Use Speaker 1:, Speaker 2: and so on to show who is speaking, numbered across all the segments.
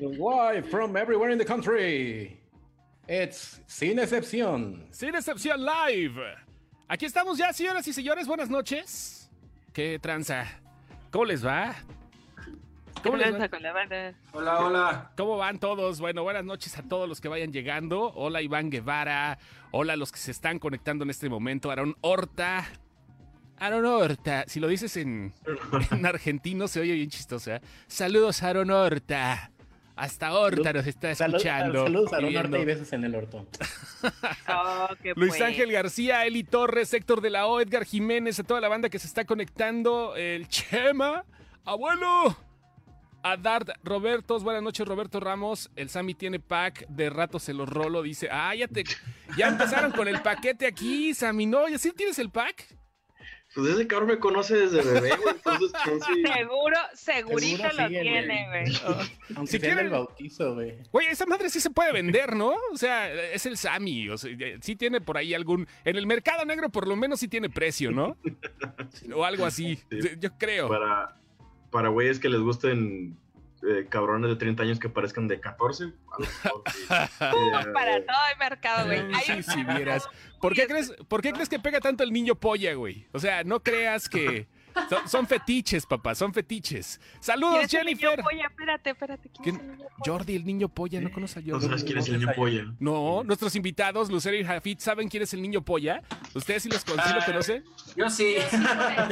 Speaker 1: Why from everywhere in the country. It's Sin Excepción.
Speaker 2: Sin excepción live. Aquí estamos ya, señoras y señores. Buenas noches. ¿Qué tranza? ¿Cómo les va? ¿Cómo, les va?
Speaker 3: con la banda?
Speaker 4: Hola, hola.
Speaker 2: ¿Cómo van todos? Bueno, buenas noches a todos los que vayan llegando. Hola Iván Guevara. Hola a los que se están conectando en este momento. Aaron Horta. Aaron Horta. Si lo dices en, en argentino se oye bien chistoso. ¿eh? Saludos Aaron Horta. Hasta Horta nos está
Speaker 1: Salud-
Speaker 2: escuchando.
Speaker 1: Saludos a
Speaker 2: y
Speaker 1: Ron
Speaker 2: viendo.
Speaker 1: Horta y besos en el orto.
Speaker 3: Oh,
Speaker 2: Luis
Speaker 3: pues.
Speaker 2: Ángel García, Eli Torres, Héctor de la O, Edgar Jiménez, a toda la banda que se está conectando, el Chema, abuelo, a Dart, Robertos, buenas noches Roberto Ramos, el Sammy tiene pack, de rato se lo rolo, dice, ah, ya te, ya empezaron con el paquete aquí, Sammy, ¿no? ¿Y así tienes el pack?
Speaker 4: Pues ese cabrón me conoce desde bebé, güey. Entonces, chance.
Speaker 3: Seguro, segurito
Speaker 1: Seguro
Speaker 3: lo
Speaker 1: sigue,
Speaker 3: tiene, güey.
Speaker 1: Aunque
Speaker 2: Si quieren-
Speaker 1: el bautizo, güey.
Speaker 2: Oye, esa madre sí se puede vender, ¿no? O sea, es el Sammy, o sea, sí tiene por ahí algún, en el mercado negro por lo menos sí tiene precio, ¿no? O algo así,
Speaker 4: Sí.
Speaker 2: yo creo.
Speaker 4: Para, para güeyes que les gusten eh, cabrones de 30 años que parezcan de 14. a lo mejor. Eh,
Speaker 3: Para todo el mercado, güey.
Speaker 2: Sí, si vieras. ¿Por qué, crees, ¿Por qué crees que pega tanto el niño polla, güey? O sea, no creas que... Son, son fetiches, papá, son fetiches.
Speaker 3: ¿Quién
Speaker 2: Saludos,
Speaker 3: es el niño
Speaker 2: Jennifer.
Speaker 3: polla? Espérate, espérate. ¿quién
Speaker 2: ¿Quién?
Speaker 3: es el niño polla?
Speaker 2: Jordi, el niño polla, ¿no conoce a
Speaker 4: ¿No
Speaker 2: Jordi?
Speaker 4: sabes quién es el niño polla?
Speaker 2: No, nuestros invitados, Lucero y Jafit, ¿saben quién es el niño polla? ¿Ustedes sí, los, sí lo
Speaker 5: Ah.
Speaker 2: conocen?
Speaker 5: Yo sí.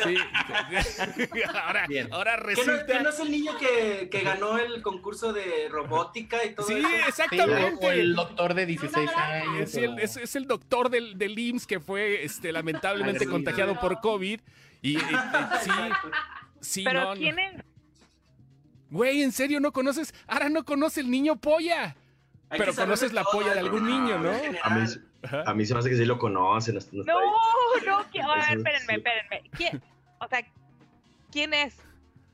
Speaker 2: Sí. ahora,
Speaker 1: Bien.
Speaker 2: ahora
Speaker 5: ¿Que no,
Speaker 2: resulta...
Speaker 5: que no es el niño que, que ganó el concurso de robótica y todo
Speaker 2: Sí,
Speaker 5: eso?
Speaker 1: Sí,
Speaker 2: exactamente.
Speaker 1: o el doctor de 16 años.
Speaker 2: Es el, es- es el doctor del, del IMSS que fue este, lamentablemente contagiado por COVID. Y, y- y- sí, sí,
Speaker 3: Pero
Speaker 2: no.
Speaker 3: ¿quién es?
Speaker 2: Güey, ¿en serio no conoces? Ahora no conoce el niño polla.
Speaker 5: Hay
Speaker 2: Pero conoces la
Speaker 5: todo,
Speaker 2: polla de algún
Speaker 5: ¿no?
Speaker 2: niño, ¿no?
Speaker 4: A mí, a mí se me hace que sí lo conocen. hasta- no
Speaker 3: No, no. ¿quién? A ver, espérenme, espérenme. ¿Quién? O sea, ¿quién es?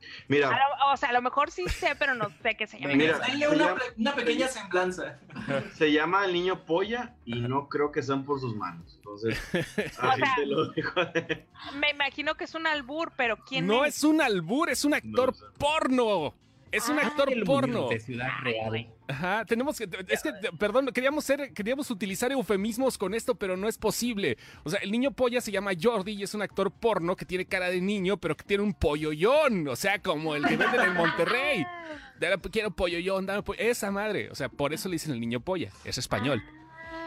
Speaker 3: A
Speaker 4: Mira,
Speaker 3: lo- o sea, a lo mejor sí sé, pero no sé qué se llama.
Speaker 4: Mira, se
Speaker 5: una,
Speaker 4: llama-
Speaker 5: una pequeña semblanza.
Speaker 4: se llama el niño polla y no creo que sean por sus manos. Entonces, así
Speaker 3: sea,
Speaker 4: te lo dejo.
Speaker 3: Me imagino que es un albur, pero ¿quién
Speaker 2: No
Speaker 3: es?
Speaker 2: es un albur, es un actor
Speaker 4: No, o sea.
Speaker 2: porno. Es un
Speaker 3: Ah,
Speaker 2: actor porno.
Speaker 1: de Ciudad Real.
Speaker 3: güey.
Speaker 2: Ajá, tenemos que, es que, perdón, queríamos ser, queríamos utilizar eufemismos con esto, pero no es posible. O sea, el niño polla se llama Jordi y es un actor porno que tiene cara de niño, pero que tiene un polloyón, o sea, como el que venden en Monterrey. Dale, Quiero polloyón, dame pollo- esa madre. O sea, por eso le dicen el niño polla, es español.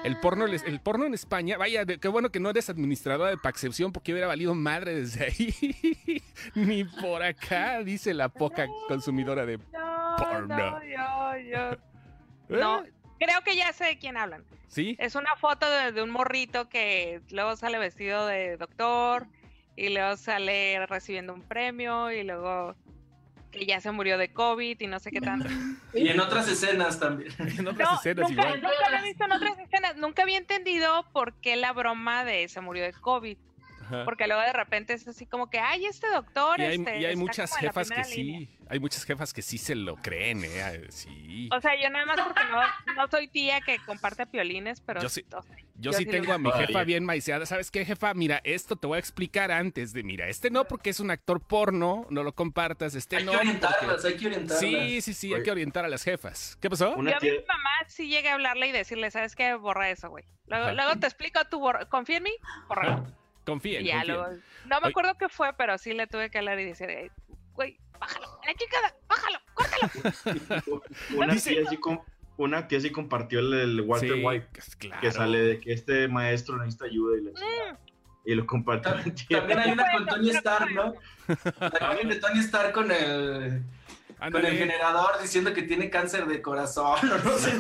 Speaker 2: El porno, el porno en España, vaya, qué bueno que no eres administradora de Paxcepción porque hubiera valido madre desde ahí. Ni por acá, dice la poca consumidora de...
Speaker 3: No,
Speaker 2: Porno.
Speaker 3: no, yo, yo.
Speaker 2: ¿Eh?
Speaker 3: No, creo que ya sé de quién hablan.
Speaker 2: ¿Sí?
Speaker 3: Es una foto de, de un morrito que luego sale vestido de doctor y luego sale recibiendo un premio y luego que ya se murió de COVID y no sé qué tanto.
Speaker 5: Y en otras escenas también.
Speaker 2: En otras
Speaker 3: No,
Speaker 2: escenas
Speaker 3: nunca,
Speaker 2: igual.
Speaker 3: nunca lo he visto en otras escenas. Nunca había entendido por qué la broma de se murió de COVID.
Speaker 2: Ajá.
Speaker 3: Porque luego de repente es así como que, ay, este doctor.
Speaker 2: Y hay,
Speaker 3: este,
Speaker 2: y hay muchas jefas que
Speaker 3: primera línea".
Speaker 2: sí, hay muchas jefas que sí se lo creen, ¿eh? Ah, Sí.
Speaker 3: O sea, yo nada más porque no, no soy tía que comparte piolines, pero
Speaker 2: Yo sí-
Speaker 3: o sea,
Speaker 2: Yo
Speaker 3: yo
Speaker 2: sí
Speaker 3: sí
Speaker 2: tengo a mi jefa bien maiceada. ¿Sabes qué, jefa? Mira, esto te voy a explicar antes de, mira, este no porque es un actor porno, no lo compartas, este
Speaker 5: Hay
Speaker 2: no
Speaker 5: que
Speaker 2: porque...
Speaker 5: orientarlas, hay que orientarlas.
Speaker 2: Sí, sí, sí, hay que orientar a las jefas. ¿Qué pasó?
Speaker 4: Una
Speaker 3: yo a mi mamá sí llegué a hablarle y decirle, ¿sabes qué? Borra eso, güey. Luego, luego te explico, tú borra, confía en mí, bórralo.
Speaker 2: Confíen,
Speaker 3: ya
Speaker 2: confíen.
Speaker 3: no me acuerdo qué fue, pero sí le tuve que hablar y decir, "Eh, güey, bájalo, la chingada, bájalo, córtalo.
Speaker 4: una, tía sí com- una tía sí compartió el, el Walter
Speaker 2: Sí,
Speaker 4: White
Speaker 2: pues, claro.
Speaker 4: que sale de que este maestro necesita ayuda y, chingada.
Speaker 3: Mm,
Speaker 4: y lo compartió.
Speaker 5: Ta- También hay una con Tony Stark, ¿no? Imagen de Tony Stark con el, con el generador diciendo que tiene cáncer de corazón. No sé.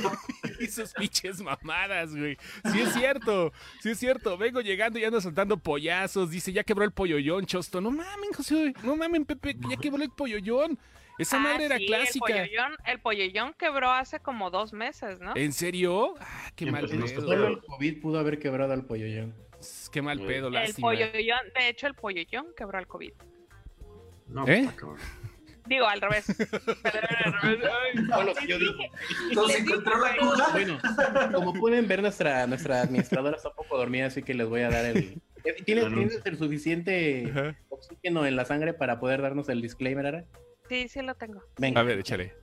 Speaker 2: Y sus pinches mamadas, güey. Sí es cierto, sí es cierto. Vengo llegando y ando soltando pollazos. Dice, ya quebró el polloyón, Chosto. No mamen, José. No mamen, Pepe, ya quebró el polloyón. Esa
Speaker 3: ah,
Speaker 2: madre era
Speaker 3: sí,
Speaker 2: clásica.
Speaker 3: El polloyón, el quebró hace como dos meses, ¿no?
Speaker 2: ¿En serio? Ah, qué mal pedo.
Speaker 1: Solo el COVID pudo haber quebrado al polloyón.
Speaker 2: Qué mal pedo,
Speaker 3: el
Speaker 2: lástima.
Speaker 3: polloyón, de hecho, el polloyón quebró el COVID.
Speaker 4: No,
Speaker 2: ¿Eh?
Speaker 3: Digo, al revés.
Speaker 1: Bueno, como pueden ver, nuestra, nuestra administradora está un poco dormida, así que les voy a dar el. ¿Tienes,
Speaker 4: El anuncio.
Speaker 1: ¿tienes el suficiente
Speaker 2: Ajá.
Speaker 1: oxígeno en la sangre para poder darnos el disclaimer ahora?
Speaker 3: Sí, sí lo tengo.
Speaker 1: Venga.
Speaker 2: A ver, échale.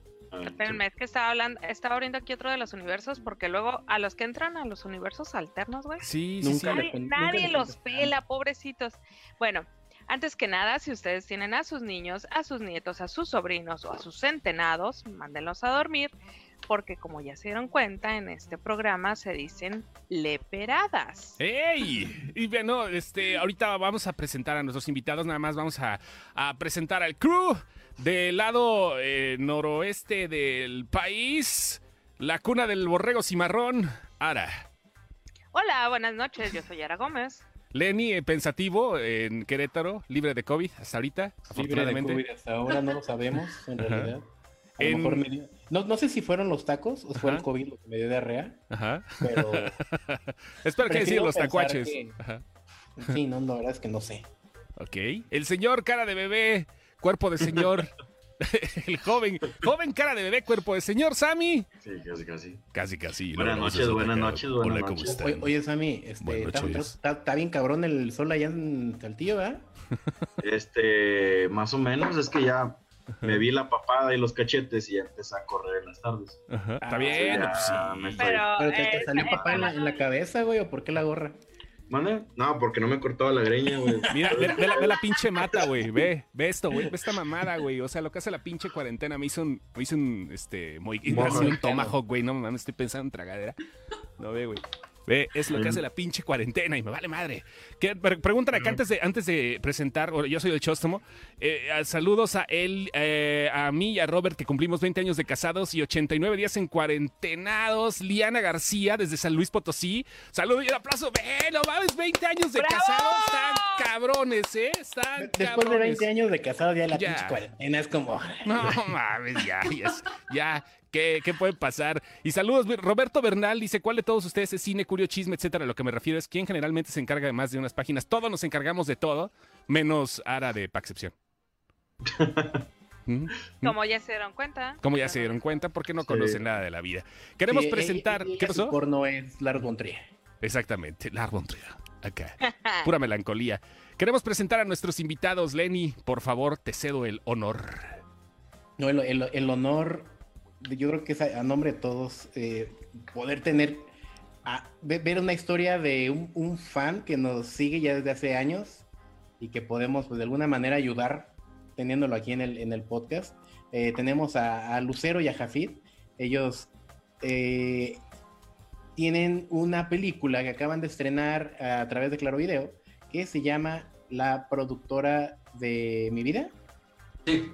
Speaker 3: Espérenme, es que estaba hablando, estaba abriendo aquí otro de los universos, porque luego a los que entran a los universos alternos, güey,
Speaker 2: Sí, sí,
Speaker 1: Nunca
Speaker 2: sí.
Speaker 1: le-
Speaker 3: nadie, los pela, pobrecitos. Bueno, antes que nada, si ustedes tienen a sus niños, a sus nietos, a sus sobrinos o a sus centenados, mándenlos a dormir, porque como ya se dieron cuenta, en este programa se dicen leperadas.
Speaker 2: ¡Ey! Y bueno, este, ahorita vamos a presentar a nuestros invitados, nada más vamos a, a presentar al crew del lado eh, noroeste del país, la cuna del borrego cimarrón, Ara.
Speaker 3: Hola, buenas noches, yo soy Ara Gómez.
Speaker 2: Lenny, eh, pensativo, en Querétaro, libre de COVID hasta ahorita,
Speaker 1: Libre de
Speaker 2: afortunadamente.
Speaker 1: COVID hasta ahora no lo sabemos, en
Speaker 2: Ajá.
Speaker 1: realidad. A lo
Speaker 2: En-
Speaker 1: mejor me dio- no, no sé si fueron los tacos o fue
Speaker 2: Ajá.
Speaker 1: el COVID lo que me dio diarrea,
Speaker 2: Ajá.
Speaker 1: pero
Speaker 2: Espero que decir los tacuaches.
Speaker 1: que-
Speaker 2: Ajá.
Speaker 1: sí, no, la verdad es que no sé.
Speaker 2: Ok. El señor cara de bebé, cuerpo de señor. El joven, joven cara de bebé, cuerpo de señor, Sammy.
Speaker 4: Sí, casi, casi.
Speaker 2: Casi, casi.
Speaker 4: Buenas
Speaker 2: no, no,
Speaker 4: noches, buenas noches, buenas
Speaker 2: Hola, ¿cómo están?
Speaker 1: Oye, Sammy, este, está, bien cabrón el sol allá en Saltillo, ¿verdad?
Speaker 4: Este, más o menos, es que ya me vi la papada y los cachetes y ya empecé a correr en las tardes.
Speaker 2: Ajá, Está
Speaker 1: Ah,
Speaker 2: bien, pues sí.
Speaker 4: me estoy-
Speaker 3: Pero,
Speaker 1: Pero te, te
Speaker 3: eh,
Speaker 1: salió
Speaker 3: eh,
Speaker 1: papá en la, en la cabeza, güey, o por qué la gorra?
Speaker 4: ¿Mande? No, porque no me cortaba la greña, güey.
Speaker 2: Mira, ve, ve la, ve la pinche mata, güey. Ve, ve esto, güey. Ve esta mamada, güey. O sea, lo que hace la pinche cuarentena. Me hizo un, me hizo un, este, muy, me
Speaker 4: Mohawk.
Speaker 2: hizo un tomahawk, güey. No mames, estoy pensando en tragadera. No ve, güey. Ve, es lo que hace la pinche cuarentena y me vale madre. ¿Qué? Pre- Preguntan acá antes de, antes de presentar, yo soy el Chóstomo. eh, saludos a él, eh, a mí y a Robert, que cumplimos 20 años de casados y 89 días en cuarentenados. Liana García, desde San Luis Potosí. Saludos y un aplauso. Ve, no mames, 20 años de
Speaker 3: ¡Bravo!
Speaker 2: casados. Están cabrones, ¿eh? Están
Speaker 1: Después de
Speaker 2: cabrones.
Speaker 1: 20 años de casado, ya la
Speaker 2: Ya.
Speaker 1: pinche cuarentena es como...
Speaker 2: No mames, ya, ya, ya. ¿Qué, ¿Qué puede pasar? Y saludos, Roberto Bernal dice, ¿cuál de todos ustedes es cine, curio, chisme, etcétera? Lo que me refiero es quién generalmente se encarga de más de unas páginas. Todos nos encargamos de todo, menos Ara de Paxcepción. ¿Mm?
Speaker 3: Como ya se dieron cuenta.
Speaker 2: Como ya se dieron cuenta, porque no
Speaker 4: Sí.
Speaker 2: conocen nada de la vida. Queremos
Speaker 1: Sí,
Speaker 2: presentar...
Speaker 1: ella- ella
Speaker 2: ¿Qué pasó?
Speaker 1: porno es Lars von Trier.
Speaker 2: Exactamente, la Trier, acá. Pura melancolía. Queremos presentar a nuestros invitados. Lenny, por favor, te cedo el honor.
Speaker 1: No, el, el- el honor, yo creo que es a, nombre de todos, eh, poder tener, a- ve- ver una historia de un, un fan que nos sigue ya desde hace años y que podemos pues, de alguna manera ayudar teniéndolo aquí en el, en el podcast. Eh, tenemos a, a Lucero y a Jafid. Ellos eh, tienen una película que acaban de estrenar a través de Claro Video que se llama La productora de mi vida.
Speaker 5: Sí.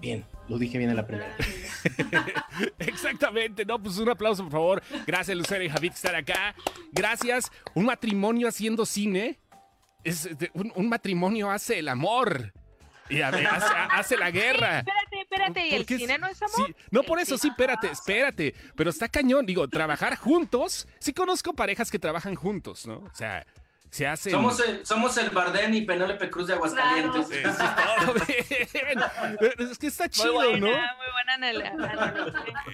Speaker 1: Bien, lo dije bien en la primera.
Speaker 2: Exactamente, no, pues un aplauso por favor. Gracias Lucero y Javid por estar acá. Gracias. Un matrimonio haciendo cine. Es de- un, un matrimonio hace el amor. Y a ver, hace, hace la guerra.
Speaker 3: Espérate, espérate, ¿y el cine
Speaker 2: es-
Speaker 3: no es amor?
Speaker 2: sí, no, por eso sí, espérate, espérate. Pero está cañón, digo, trabajar juntos. Sí conozco parejas que trabajan juntos, ¿no? O sea, se hacen.
Speaker 5: Somos el, somos el Bardén y Penélope Cruz de Aguascalientes.
Speaker 2: Es todo bien. Es que está
Speaker 3: Muy
Speaker 2: chido,
Speaker 3: buena,
Speaker 2: ¿no?
Speaker 3: muy buena en el...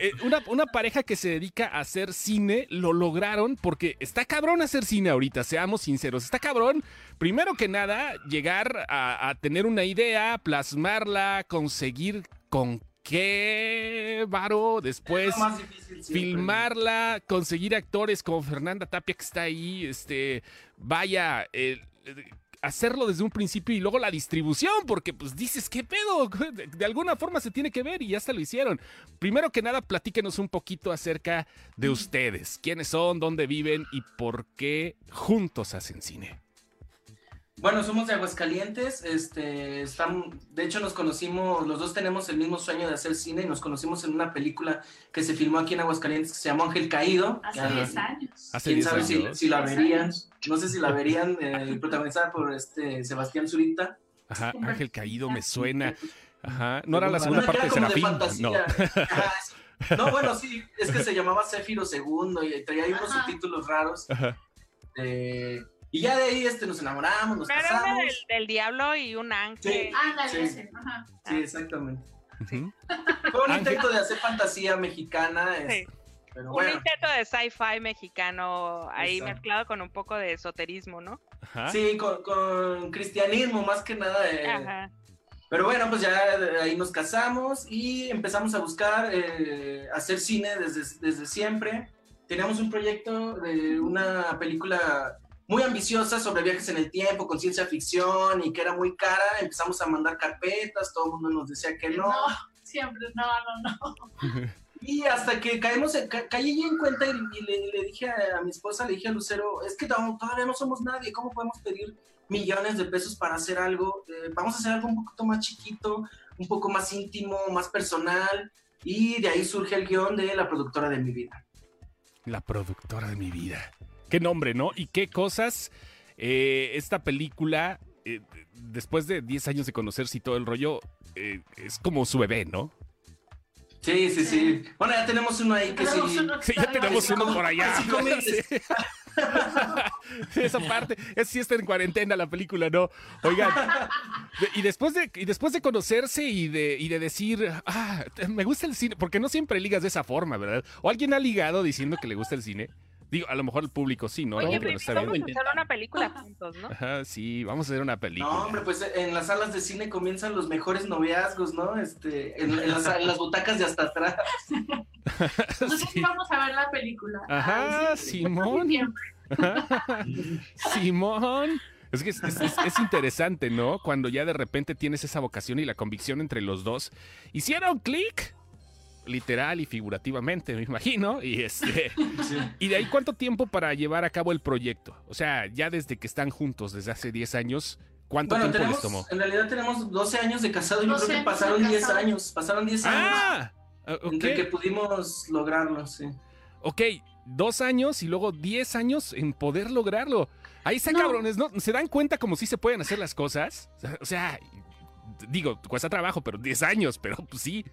Speaker 2: Eh, una, una pareja que se dedica a hacer cine lo lograron porque está cabrón hacer cine ahorita, seamos sinceros. Está cabrón, primero que nada, llegar a, a tener una idea, plasmarla, conseguir con qué varo, después filmarla, conseguir actores como Fernanda Tapia que está ahí, este, vaya, eh, hacerlo desde un principio y luego la distribución, porque pues dices, ¿qué pedo? De, de alguna forma se tiene que ver y ya hasta lo hicieron. Primero que nada, platíquenos un poquito acerca de ustedes, quiénes son, dónde viven y por qué juntos hacen cine.
Speaker 5: Bueno, somos de Aguascalientes, este, estamos, de hecho nos conocimos, los dos tenemos el mismo sueño de hacer cine y nos conocimos en una película que se filmó aquí en Aguascalientes que se llamó Ángel Caído.
Speaker 6: Hace
Speaker 5: Ah,
Speaker 6: 10 años.
Speaker 2: Hace
Speaker 5: ¿Quién
Speaker 2: 10
Speaker 5: sabe si,
Speaker 2: años.
Speaker 5: si la verían? No sé si la verían, eh, protagonizada por este Sebastián Zurita.
Speaker 2: Ajá, Ángel Caído me suena. Ajá, no era la segunda parte de
Speaker 5: era como
Speaker 2: Serafín. No.
Speaker 5: fantasía. Ajá, sí. No, bueno, sí, es que se llamaba Céfiro II y traía ahí unos subtítulos raros.
Speaker 2: Ajá.
Speaker 5: eh, y ya de ahí este, nos enamoramos, nos
Speaker 3: Pero
Speaker 5: casamos.
Speaker 3: del, del diablo y un ángel.
Speaker 5: Sí.
Speaker 6: Ándale,
Speaker 5: Sí.
Speaker 6: ese. Ajá.
Speaker 5: Sí, exactamente. Fue un
Speaker 2: Ángel.
Speaker 5: intento de hacer fantasía mexicana,
Speaker 3: Sí.
Speaker 5: pero
Speaker 3: Un intento de sci-fi mexicano ahí
Speaker 5: Exacto.
Speaker 3: mezclado con un poco de esoterismo, ¿no?
Speaker 2: Ajá.
Speaker 5: Sí, con, con cristianismo más que nada. eh,
Speaker 3: Ajá.
Speaker 5: Pero bueno, pues ya de ahí nos casamos y empezamos a buscar eh, hacer cine desde, desde siempre. Teníamos un proyecto de una película muy ambiciosa sobre viajes en el tiempo, con ciencia ficción y que era muy cara. Empezamos a mandar carpetas, todo el mundo nos decía que no.
Speaker 6: No, siempre, no, no, no.
Speaker 5: Y hasta que caemos, en- ca- caí en cuenta y, y le, le dije a, a mi esposa, le dije a Lucero, es que to- todavía no somos nadie, ¿cómo podemos pedir millones de pesos para hacer algo? Eh, vamos a hacer algo un poquito más chiquito, un poco más íntimo, más personal. Y de ahí surge el guion de la productora de mi vida.
Speaker 2: La productora de mi vida. Qué nombre, ¿no? Y qué cosas. eh, esta película, eh, después de 10 años de conocerse y todo el rollo, eh, es como su bebé, ¿no?
Speaker 5: Sí, sí, sí. Bueno, ya tenemos uno ahí que sí.
Speaker 2: Sí, ya tenemos uno por allá. Esa parte, es sí está en cuarentena la película, ¿no? Oigan, y después de, y después de conocerse y de, y de decir, ah, me gusta el cine, porque no siempre ligas de esa forma, ¿verdad? ¿O alguien ha ligado diciendo que le gusta el cine? Digo, a lo mejor el público sí, ¿no?
Speaker 3: Oye,
Speaker 2: pero
Speaker 3: pero
Speaker 2: está
Speaker 3: vamos
Speaker 2: bien.
Speaker 3: a hacer una película juntos, ¿no?
Speaker 2: Ajá, sí, vamos a hacer una película.
Speaker 5: No, hombre, pues en las salas de cine comienzan los mejores noviazgos, ¿no? Este, en, en las, en las butacas de hasta atrás.
Speaker 6: Nosotros
Speaker 2: Sí.
Speaker 6: vamos a ver la película.
Speaker 2: Ajá,
Speaker 6: Ay, sí,
Speaker 2: Simón. Simón. Es que es, es- es- es interesante, ¿no? Cuando ya de repente tienes esa vocación y la convicción entre los dos. Hicieron clic, literal y figurativamente, me imagino. Y este. ¿Y de ahí cuánto tiempo para llevar a cabo el proyecto? O sea, ya desde que están juntos, desde hace 10 años, ¿cuánto
Speaker 5: Bueno,
Speaker 2: tiempo les
Speaker 5: tenemos,
Speaker 2: tomó?
Speaker 5: en realidad tenemos 12 años de casado y yo
Speaker 6: 12
Speaker 5: creo que
Speaker 6: años
Speaker 5: pasaron 10
Speaker 6: casado.
Speaker 5: años. Pasaron 10 años
Speaker 2: ¡Ah! Ah, ok.
Speaker 5: entre que pudimos lograrlo, sí.
Speaker 2: Ok, dos años y luego 10 años en poder lograrlo. Ahí está,
Speaker 6: No.
Speaker 2: cabrones, ¿no? ¿Se dan cuenta como si se pueden hacer las cosas? O sea, digo, cuesta trabajo, pero 10 años, pero pues sí,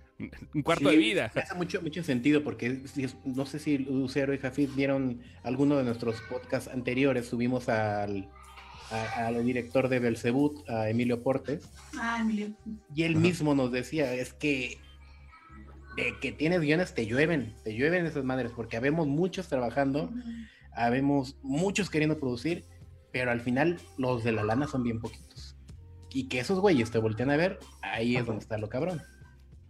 Speaker 2: un cuarto
Speaker 5: Sí.
Speaker 2: de vida.
Speaker 1: Hace mucho, mucho sentido porque no sé si Lucero y Jafid vieron alguno de nuestros podcasts anteriores. Subimos al, a- al director de Belzebut, a Emilio Portes,
Speaker 6: Ay, Emilio.
Speaker 1: y él
Speaker 2: Ajá.
Speaker 1: mismo nos decía, es que de que tienes guiones te llueven, te llueven esas madres, porque habemos muchos trabajando, habemos muchos queriendo producir, pero al final los de la lana son bien poquitos. Y que esos güeyes te voltean a ver, ahí es donde está lo cabrón.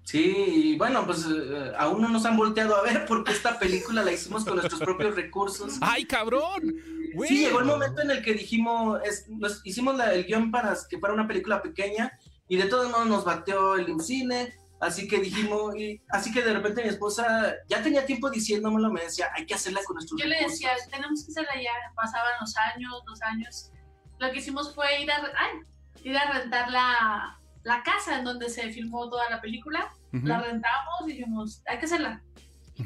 Speaker 5: Sí, y bueno, pues eh, aún no nos han volteado a ver porque esta película la hicimos con nuestros propios recursos.
Speaker 2: ¡Ay, cabrón! Güey.
Speaker 5: Sí, llegó el momento en el que dijimos, es- nos hicimos la- el guion para que fuera una película pequeña y de todos modos nos bateó el IMCINE, así que dijimos, y, así que de repente mi esposa ya tenía tiempo diciéndomelo, me decía, hay que hacerla con nuestros
Speaker 6: Yo le
Speaker 5: recursos".
Speaker 6: decía, tenemos que hacerla ya. Pasaban los años, los años. Lo que hicimos fue ir a, ay, ir a rentar la, la casa en donde se filmó toda la película. La rentamos y dijimos, hay que hacerla.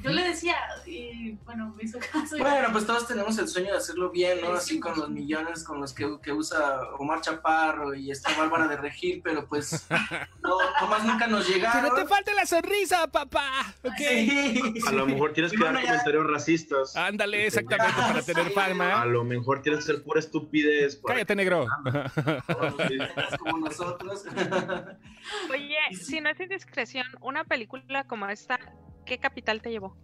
Speaker 6: Yo le decía, y bueno, me hizo caso.
Speaker 5: Bueno, pues todos tenemos el sueño de hacerlo bien, ¿no?
Speaker 6: Sí,
Speaker 5: Así
Speaker 6: sí,
Speaker 5: con los millones con los que, que usa Omar Chaparro y esta Bárbara de Regil, pero pues no, nomás nunca nos
Speaker 2: ¡Que
Speaker 5: llegaron.
Speaker 2: no te falte la sonrisa, papá!
Speaker 5: Sí.
Speaker 4: A lo mejor tienes que dar
Speaker 5: ya-
Speaker 4: comentarios racistas.
Speaker 2: Ándale, exactamente, para tener
Speaker 5: Sí.
Speaker 4: A
Speaker 2: palma.
Speaker 4: lo mejor tienes que ser pura estupidez.
Speaker 2: Cállate, negro.
Speaker 5: Como nosotros.
Speaker 3: Oye, si no es indiscreción, una película como esta, ¿qué capital te llevó?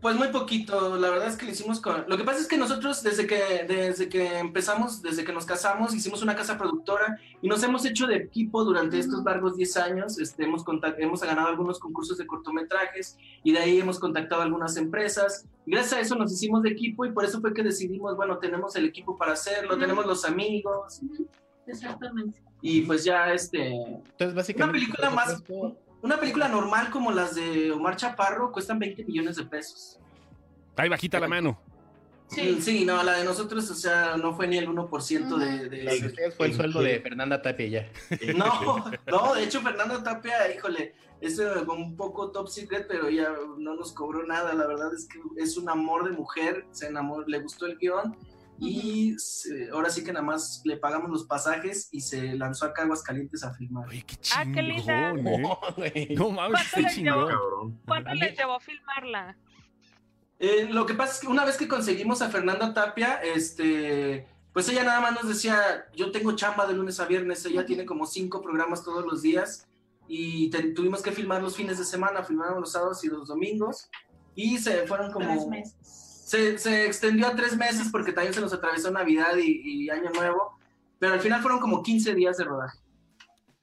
Speaker 5: Pues muy poquito, la verdad es que lo hicimos con... Lo que pasa es que nosotros desde que, desde que empezamos, desde que nos casamos, hicimos una casa productora y nos hemos hecho de equipo durante estos largos 10 años. Este, hemos, contact- hemos ganado algunos concursos de cortometrajes y de ahí hemos contactado algunas empresas. Y gracias a eso nos hicimos de equipo y por eso fue que decidimos, bueno, tenemos el equipo para hacerlo, tenemos los amigos
Speaker 6: Exactamente.
Speaker 5: y pues ya este...
Speaker 1: Entonces, básicamente,
Speaker 5: Una película más-
Speaker 1: supuesto,
Speaker 5: Una película normal como las de Omar Chaparro cuestan 20 millones de pesos.
Speaker 2: Ahí bajita la mano.
Speaker 6: Sí.
Speaker 5: Sí, no, la de nosotros, o sea, no fue ni el 1% de... de-
Speaker 1: La de ustedes fue el sueldo de Fernanda Tapia ya.
Speaker 5: No, no, de hecho Fernando Tapia, híjole, es eh, un poco top secret, pero ella no nos cobró nada, la verdad es que es un amor de mujer, se enamoró, le gustó el guion y se- ahora sí que nada más le pagamos los pasajes y se lanzó acá a Aguascalientes a filmar.
Speaker 2: Oye, qué
Speaker 3: Ah, qué linda.
Speaker 2: chingón, ¿eh?
Speaker 1: No,
Speaker 2: mames,
Speaker 3: ¿Cuánto
Speaker 2: está
Speaker 3: les llevó?
Speaker 2: chingón.
Speaker 4: Cabrón.
Speaker 3: ¿Cuánto les llevó filmarla?
Speaker 5: Eh, lo que pasa es que una vez que conseguimos a Fernanda Tapia, este, pues ella nada más nos decía, yo tengo chamba de lunes a viernes, ella tiene como cinco programas todos los días y te- tuvimos que filmar los fines de semana, filmamos los sábados y los domingos y se fueron
Speaker 6: Tres
Speaker 5: como...
Speaker 6: meses.
Speaker 5: Se, se extendió a tres meses porque también se nos atravesó Navidad y, y Año Nuevo, pero al final fueron como 15 días de rodaje.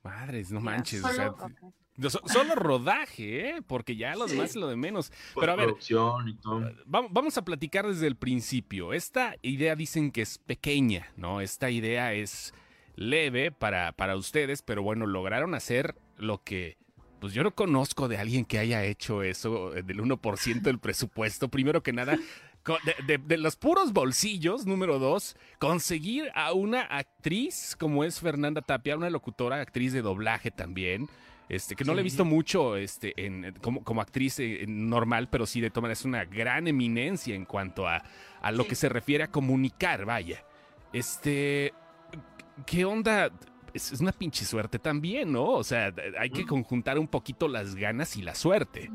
Speaker 2: Madres, no manches. o
Speaker 6: solo-
Speaker 2: sea, no, so- solo rodaje, ¿eh? Porque ya lo
Speaker 5: Sí.
Speaker 2: demás es lo de menos. Pero a ver,
Speaker 4: y todo.
Speaker 2: Vamos a platicar desde el principio. Esta idea dicen que es pequeña, ¿no? Esta idea es leve para, para ustedes, pero bueno, lograron hacer lo que, pues yo no conozco de alguien que haya hecho eso eh, del 1% del presupuesto. Primero que nada, de, de- de los puros bolsillos, número dos, conseguir a una actriz como es Fernanda Tapia, una locutora, actriz de doblaje también. Este, que no le he
Speaker 5: Sí.
Speaker 2: visto mucho este, en, como, como actriz eh, normal, pero sí de todas maneras es una gran eminencia en cuanto a, a lo
Speaker 5: Sí.
Speaker 2: que se refiere a comunicar, vaya. Este, ¿qué onda? Es, es una pinche suerte también, ¿no? O sea, hay que
Speaker 4: Mm.
Speaker 2: conjuntar un poquito las ganas y la suerte,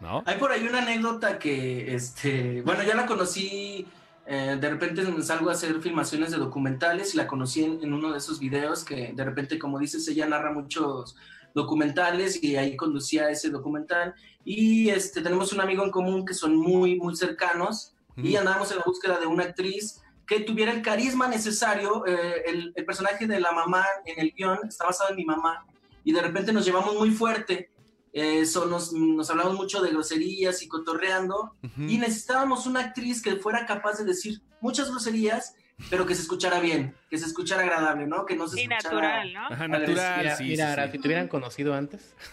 Speaker 2: ¿no?
Speaker 5: Hay por ahí una anécdota que, este, bueno, ya la conocí, eh, de repente salgo a hacer filmaciones de documentales y la conocí en, en uno de esos videos que de repente, como dices, ella narra muchos documentales y ahí conducía ese documental y este, tenemos un amigo en común que son muy, muy cercanos y
Speaker 2: Mm.
Speaker 5: andábamos en la búsqueda de una actriz que tuviera el carisma necesario. eh, el, el personaje de la mamá en el guion está basado en mi mamá y de repente nos llevamos muy fuerte. Eh, so- nos, nos hablamos mucho de groserías y cotorreando
Speaker 2: Ujú.
Speaker 5: y necesitábamos una actriz que fuera capaz de decir muchas groserías, pero que se escuchara bien, que se escuchara agradable, ¿no? Que no se
Speaker 3: Y
Speaker 5: escuchara...
Speaker 3: natural, ¿no?
Speaker 2: Ajá,
Speaker 5: A ver,
Speaker 2: natural,
Speaker 1: Mira,
Speaker 2: sí,
Speaker 1: mira,
Speaker 2: sí,
Speaker 1: Ara,
Speaker 2: sí.
Speaker 1: si te hubieran conocido antes.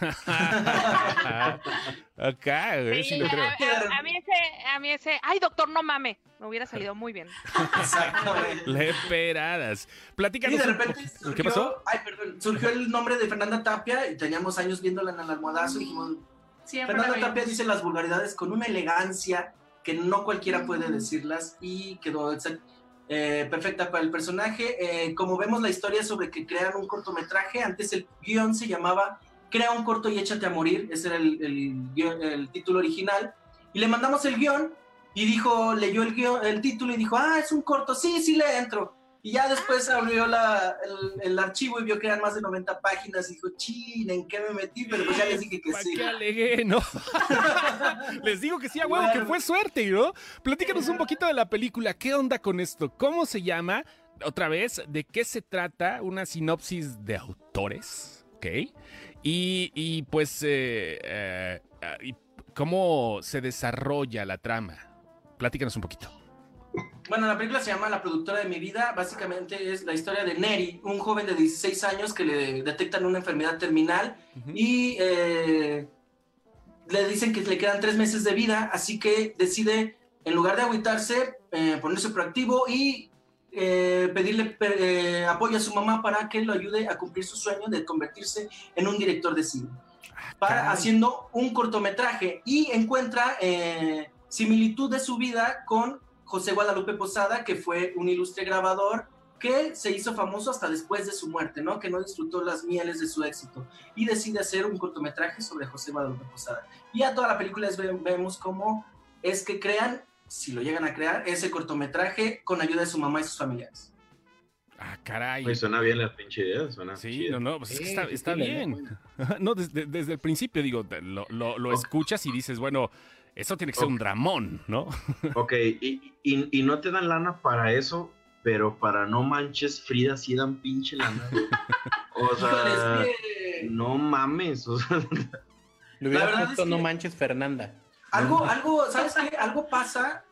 Speaker 2: Acá, güey, sí
Speaker 3: Sí,
Speaker 2: lo
Speaker 3: a,
Speaker 2: creo.
Speaker 3: a- a mí ese, a mí ese, ay doctor, no mame, me hubiera salido muy bien.
Speaker 5: Exactamente.
Speaker 2: Leperadas.
Speaker 5: Y
Speaker 2: Platícanos.
Speaker 5: de
Speaker 2: un
Speaker 5: repente surgió,
Speaker 2: ¿Qué pasó?
Speaker 5: Ay, perdón, surgió el nombre de Fernanda Tapia y teníamos años viéndola en el almohadazo y dijimos,
Speaker 6: Siempre
Speaker 5: Fernanda Tapia dice las vulgaridades con una elegancia que no cualquiera puede decirlas y quedó exact- eh, perfecta para el personaje. Eh, como vemos la historia sobre que crean un cortometraje, antes el guion se llamaba Crea un corto y échate a morir, ese era el, el título original, y le mandamos el guion y dijo, leyó el, guion, el título y dijo, ah, es un corto, sí, sí le entro. Y ya después abrió la- el, el archivo y vio que eran más de 90 páginas y dijo, chin, ¿en qué me metí? Pero pues ya les dije que
Speaker 2: ¿Para
Speaker 5: sí.
Speaker 2: qué alegué, no? Les digo que sí, a huevo, que fue suerte, ¿no? Platícanos un poquito de la película. ¿Qué onda con esto? ¿Cómo se llama? Otra vez, ¿de qué se trata? Una sinopsis de autores, ¿ok? Y, y pues, eh, eh, ah, ¿cómo se desarrolla la trama? Platícanos un poquito.
Speaker 5: Bueno, la película se llama La productora de mi vida. Básicamente es la historia de Neri, un joven de 16 años que le detectan una enfermedad terminal y eh, le dicen que le quedan tres meses de vida, así que decide, en lugar de agüitarse, eh, ponerse proactivo y eh, pedirle apoyo a su mamá para que lo ayude a cumplir su sueño de convertirse en un director de cine. Para,
Speaker 2: caray.
Speaker 5: haciendo un cortometraje y encuentra similitud de su vida con José Guadalupe Posada, que fue un ilustre grabador que se hizo famoso hasta después de su muerte, ¿no? Que no disfrutó las mieles de su éxito y decide hacer un cortometraje sobre José Guadalupe Posada. Y a toda la película vemos cómo es que crean, si lo llegan a crear, ese cortometraje con ayuda de su mamá y sus familiares.
Speaker 2: Ah, caray.
Speaker 4: Oye, suena bien la pinche idea, suena
Speaker 2: Sí,
Speaker 4: chida.
Speaker 2: no, no, pues es que está, bien. No, desde, desde el principio, digo, te- lo, lo- lo escuchas y dices, bueno, eso tiene que ser un dramón, ¿no?
Speaker 4: Ok, y, y, y no te dan lana para eso, pero para no manches, Frida sí dan pinche lana. O sea, no mames. O sea,
Speaker 1: Le hubiera
Speaker 5: verdad
Speaker 1: puesto
Speaker 5: es
Speaker 1: No Manches Fernanda.
Speaker 5: Algo, algo, ¿sabes qué? Algo pasa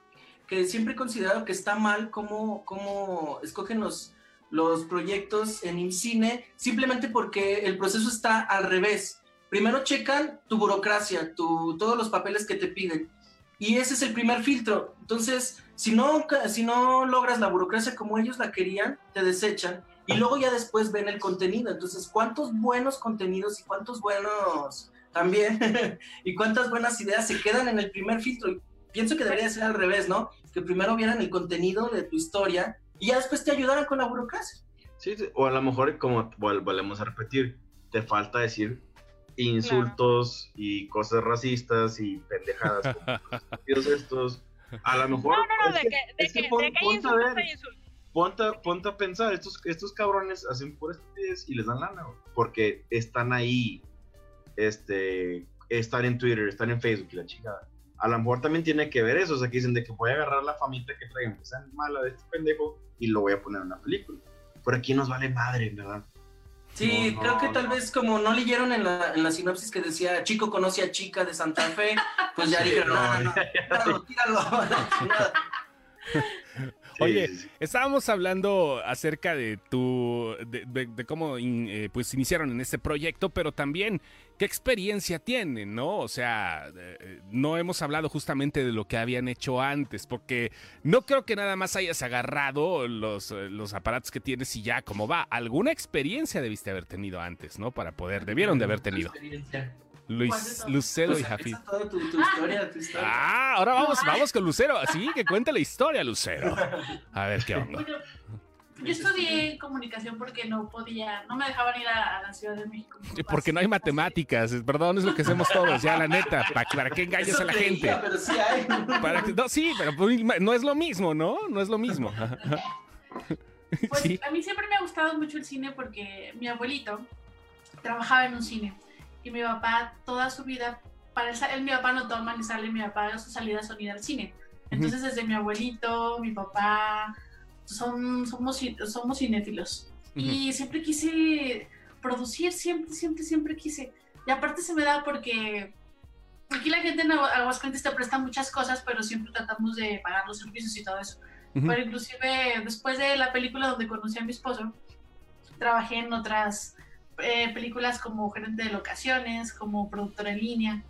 Speaker 5: que siempre he considerado que está mal cómo, cómo escogen los, los proyectos en IMCINE, simplemente porque el proceso está al revés. Primero checan tu burocracia, tu, todos los papeles que te piden. Y ese es el primer filtro. Entonces, si no, si no logras la burocracia como ellos la querían, te desechan. Y luego ya después ven el contenido. Entonces, ¿cuántos buenos contenidos y cuántos buenos también y cuántas buenas ideas se quedan en el primer filtro. Pienso que debería ser al revés, ¿no? Que primero vieran el contenido de tu historia y ya después te ayudaran con la burocracia.
Speaker 4: sí, o a lo mejor, como vol- volvemos a repetir, te falta decir insultos y cosas racistas y pendejadas estos. A lo mejor.
Speaker 3: No, no, no, de
Speaker 4: que-
Speaker 3: que, de
Speaker 4: que
Speaker 3: que,
Speaker 4: pon-
Speaker 3: de
Speaker 4: ponte a ver. ponte, ponte a pensar, estos, estos cabrones hacen pura estupidez y les dan lana, güey, porque están ahí, este, están en Twitter, están en Facebook y la chingada. A lo mejor también tiene que ver eso, o sea, que dicen de que voy a agarrar la famita que traigan, que sea mala de este pendejo, y lo voy a poner en una película. Pero aquí nos vale madre, ¿verdad?
Speaker 5: Sí,
Speaker 4: No,
Speaker 5: creo que tal
Speaker 4: no.
Speaker 5: vez como no leyeron en la, en la sinopsis que decía chico conoce a chica de Santa Fe, pues ya
Speaker 4: Sí,
Speaker 5: dijeron,
Speaker 4: no,
Speaker 5: no, no, no, tíralo, tíralo.
Speaker 2: Oye,
Speaker 4: sí, sí.
Speaker 2: Estábamos hablando acerca de tu, de, de- de cómo in- eh, pues iniciaron en este proyecto, pero también qué experiencia tienen, ¿no? O sea, eh, no hemos hablado justamente de lo que habían hecho antes, porque no creo que nada más hayas agarrado los, eh, los aparatos que tienes y ya, como va. Alguna experiencia debiste haber tenido antes, ¿no? Para poder, debieron de haber tenido.
Speaker 5: Experiencia.
Speaker 6: ¿Cuál de
Speaker 2: Luis? Lucero y
Speaker 5: Pues,
Speaker 2: Jafid.
Speaker 5: esa toda tu, tu historia, tu historia.
Speaker 2: Ah, ahora vamos, vamos con Lucero. Así que cuenta la historia, Lucero. A ver qué onda.
Speaker 6: Bueno, yo estudié comunicación porque no podía, no me dejaban ir a, a la Ciudad de México.
Speaker 2: Porque no hay matemáticas, perdón, es lo que hacemos todos, ya la neta, ¿para, engañas
Speaker 5: Eso
Speaker 2: a la gente?
Speaker 5: Pero sí hay.
Speaker 2: Para que- no, sí, pero pues, no es lo mismo, ¿no? No es lo mismo.
Speaker 6: Pues
Speaker 2: Sí.
Speaker 6: a mí siempre me ha gustado mucho el cine porque mi abuelito trabajaba en un cine y mi papá toda su vida, para él, él, mi papá no toma ni sale, mi papá sus salidas son ir al cine. Entonces desde mi abuelito, mi papá, son, somos, somos cinéfilos. Y siempre quise producir, siempre, siempre, siempre quise. Y aparte se me da porque aquí la gente en Agu- Aguascalientes te presta muchas cosas, pero siempre tratamos de pagar los servicios y todo eso. Pero inclusive después de la película donde conocí a mi esposo, trabajé en otras eh, películas como gerente de locaciones, como productora en línea.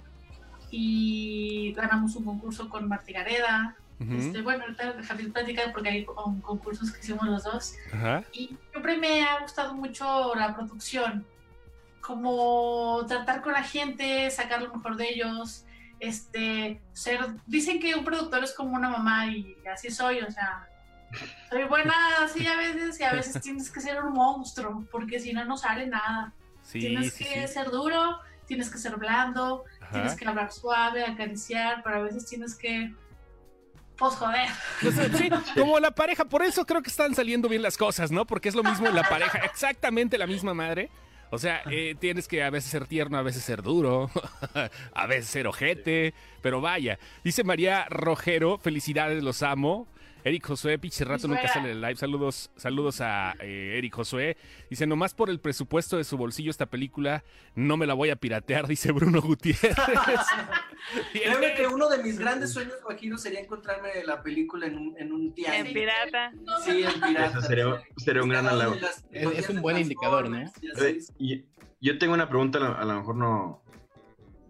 Speaker 6: Y ganamos un concurso con Martí Gareda. Este, bueno, ahorita dejaré platicar porque hay con- concursos que hicimos los dos. Y siempre me ha gustado mucho la producción, como tratar con la gente, sacar lo mejor de ellos, este, ser, dicen que un productor es como una mamá y así soy, o sea, soy buena así a veces y a veces tienes que ser un monstruo, porque si no, no sale nada.
Speaker 2: Sí,
Speaker 6: tienes
Speaker 2: sí,
Speaker 6: que
Speaker 2: sí.
Speaker 6: ser duro, tienes que ser blando, tienes
Speaker 2: Ajá.
Speaker 6: que hablar suave, acariciar, pero a veces tienes que, pues joder.
Speaker 2: Sí, como la pareja, por eso creo que están saliendo bien las cosas, ¿no? Porque es lo mismo en la pareja, exactamente la misma madre. O sea, eh, tienes que a veces ser tierno, a veces ser duro, a veces ser ojete, pero vaya. Dice María Rojero, felicidades, los amo. Eric Josué, pinche rato nunca sale en el live. Saludos, saludos a eh, Eric Josué. Dice, nomás por el presupuesto de su bolsillo esta película, no me la voy a piratear, dice Bruno Gutiérrez.
Speaker 5: Créeme que uno de mis grandes sueños, Guajiro, sería encontrarme la película en un, en un teatro.
Speaker 3: En pirata.
Speaker 5: Sí, en pirata.
Speaker 4: Eso sería- sería un gran halago.
Speaker 1: Es- un buen indicador, ¿no?
Speaker 5: Y
Speaker 4: yo tengo una pregunta, a lo- a lo mejor no,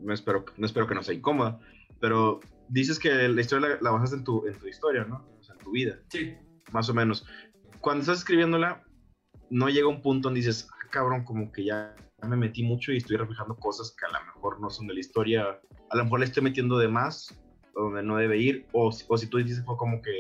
Speaker 4: no espero, no espero que no sea incómoda, pero dices que la historia la, la basaste en tu, en tu historia, ¿no? Tu vida,
Speaker 5: Sí.
Speaker 4: más o menos. Cuando estás escribiéndola, no llega un punto donde dices, ah, cabrón, como que ya me metí mucho y estoy reflejando cosas que a lo mejor no son de la historia, a lo mejor le estoy metiendo de más, donde no debe ir, o, o si tú dices fue como que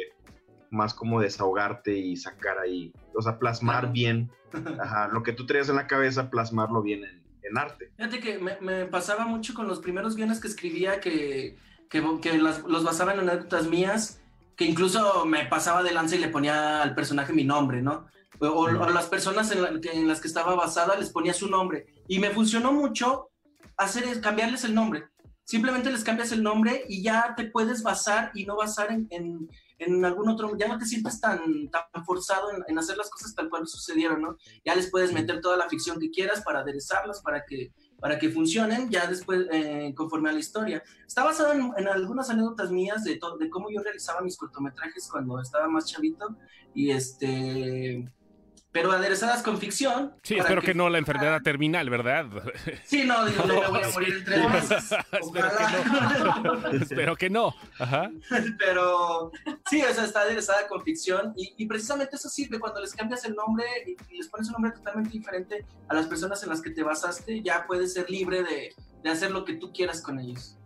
Speaker 4: más como desahogarte y sacar ahí, o sea, plasmar
Speaker 5: Claro.
Speaker 4: bien Ajá, lo que tú traías en la cabeza, plasmarlo bien en, en arte.
Speaker 5: Fíjate que me, me pasaba mucho con los primeros guiones que escribía que, que, que las- los basaba en anécdotas mías, que incluso me pasaba de lanza y le ponía al personaje mi nombre, ¿no? O, o- las personas en, la- en las que estaba basada les ponía su nombre. Y me funcionó mucho hacer es cambiarles el nombre. Simplemente les cambias el nombre y ya te puedes basar y no basar en, en- en algún otro, ya no te sientas tan, tan forzado en, en hacer las cosas tal cual sucedieron, ¿no? Ya les puedes meter toda la ficción que quieras para aderezarlas, para que, para que funcionen ya después, eh, conforme a la historia. Está basado en, algunas anécdotas mías de, de cómo yo realizaba mis cortometrajes cuando estaba más chavito, y este... Pero aderezadas con ficción.
Speaker 2: Sí, espero que no la enfermedad terminal, ¿verdad?
Speaker 5: Sí, no, digo, no me voy a
Speaker 2: Sí.
Speaker 5: morir en tres meses.
Speaker 2: Espero que no. Ajá.
Speaker 5: Pero sí, o sea, está aderezada con ficción y, y precisamente eso sirve cuando les cambias el nombre y, y les pones un nombre totalmente diferente a las personas en las que te basaste, ya puedes ser libre de, de hacer lo que tú quieras con ellos.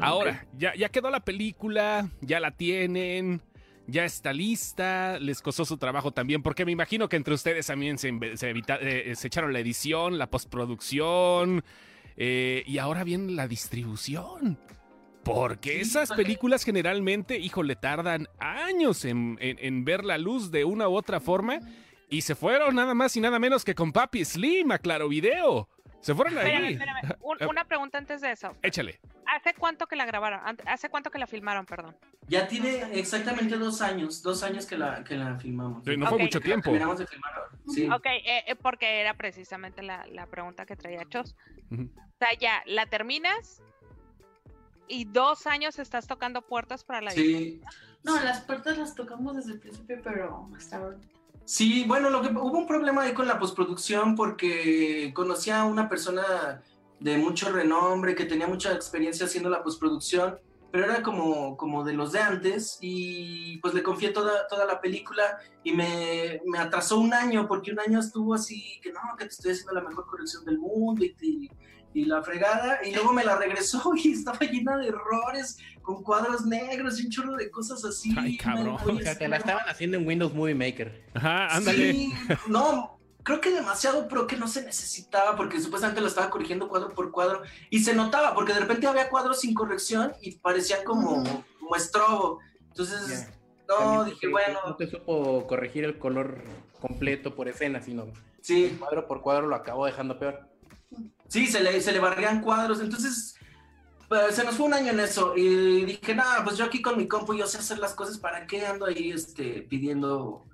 Speaker 2: Ahora, ya, ya quedó la película, ya la tienen, ya está lista, les costó su trabajo también, porque me imagino que entre ustedes también se, inve- se evita- eh, se echaron la edición, la postproducción, eh, y ahora viene la distribución. Porque esas películas generalmente, híjole, tardan años en, en- en ver la luz de una u otra forma. Y se fueron nada más y nada menos que con Papi Slim a Claro Video. Se fueron
Speaker 3: Espérame,
Speaker 2: ahí.
Speaker 3: espérame. Un-
Speaker 2: Eh,
Speaker 3: una pregunta antes de eso.
Speaker 2: Échale.
Speaker 3: ¿Hace cuánto que la grabaron? ¿Hace cuánto que la filmaron, perdón?
Speaker 5: Ya tiene exactamente dos años, dos años que la, que la filmamos.
Speaker 2: Sí, no fue mucho
Speaker 5: La
Speaker 2: tiempo.
Speaker 5: Terminamos de filmar ahora. Sí.
Speaker 3: Ok, eh, eh, porque era precisamente la, la pregunta que traía Chos. O sea, ya, la terminas y dos años estás tocando puertas para la
Speaker 5: Sí.
Speaker 6: No, las puertas las tocamos desde el principio, pero hasta ahora.
Speaker 5: Sí, bueno, lo que hubo un problema ahí con la postproducción porque conocía a una persona de mucho renombre que tenía mucha experiencia haciendo la postproducción, pero era como, como de los de antes y pues le confié toda, toda la película y me, me atrasó un año porque un año estuvo así que no, que te estoy haciendo la mejor corrección del mundo y, y, y la fregada y luego me la regresó y estaba llena de errores con cuadros negros y un chorro de cosas así.
Speaker 2: Ay, cabrón.
Speaker 5: Me-
Speaker 1: O sea, te la estaban haciendo en Windows Movie Maker.
Speaker 2: Ajá, ándale.
Speaker 5: Sí, no, creo que demasiado, pero que no se necesitaba porque supuestamente lo estaba corrigiendo cuadro por cuadro y se notaba porque de repente había cuadros sin corrección y parecían como, como estrobo. Entonces, no, dije, bueno,
Speaker 1: No te supo corregir el color completo por escena, sino
Speaker 5: sí,
Speaker 1: cuadro por cuadro lo acabó dejando peor.
Speaker 5: Sí, se le, se le barrían cuadros. Entonces, pues, se nos fue un año en eso y dije, nada, pues yo aquí con mi compu yo sé hacer las cosas, ¿para qué ando ahí este, pidiendo?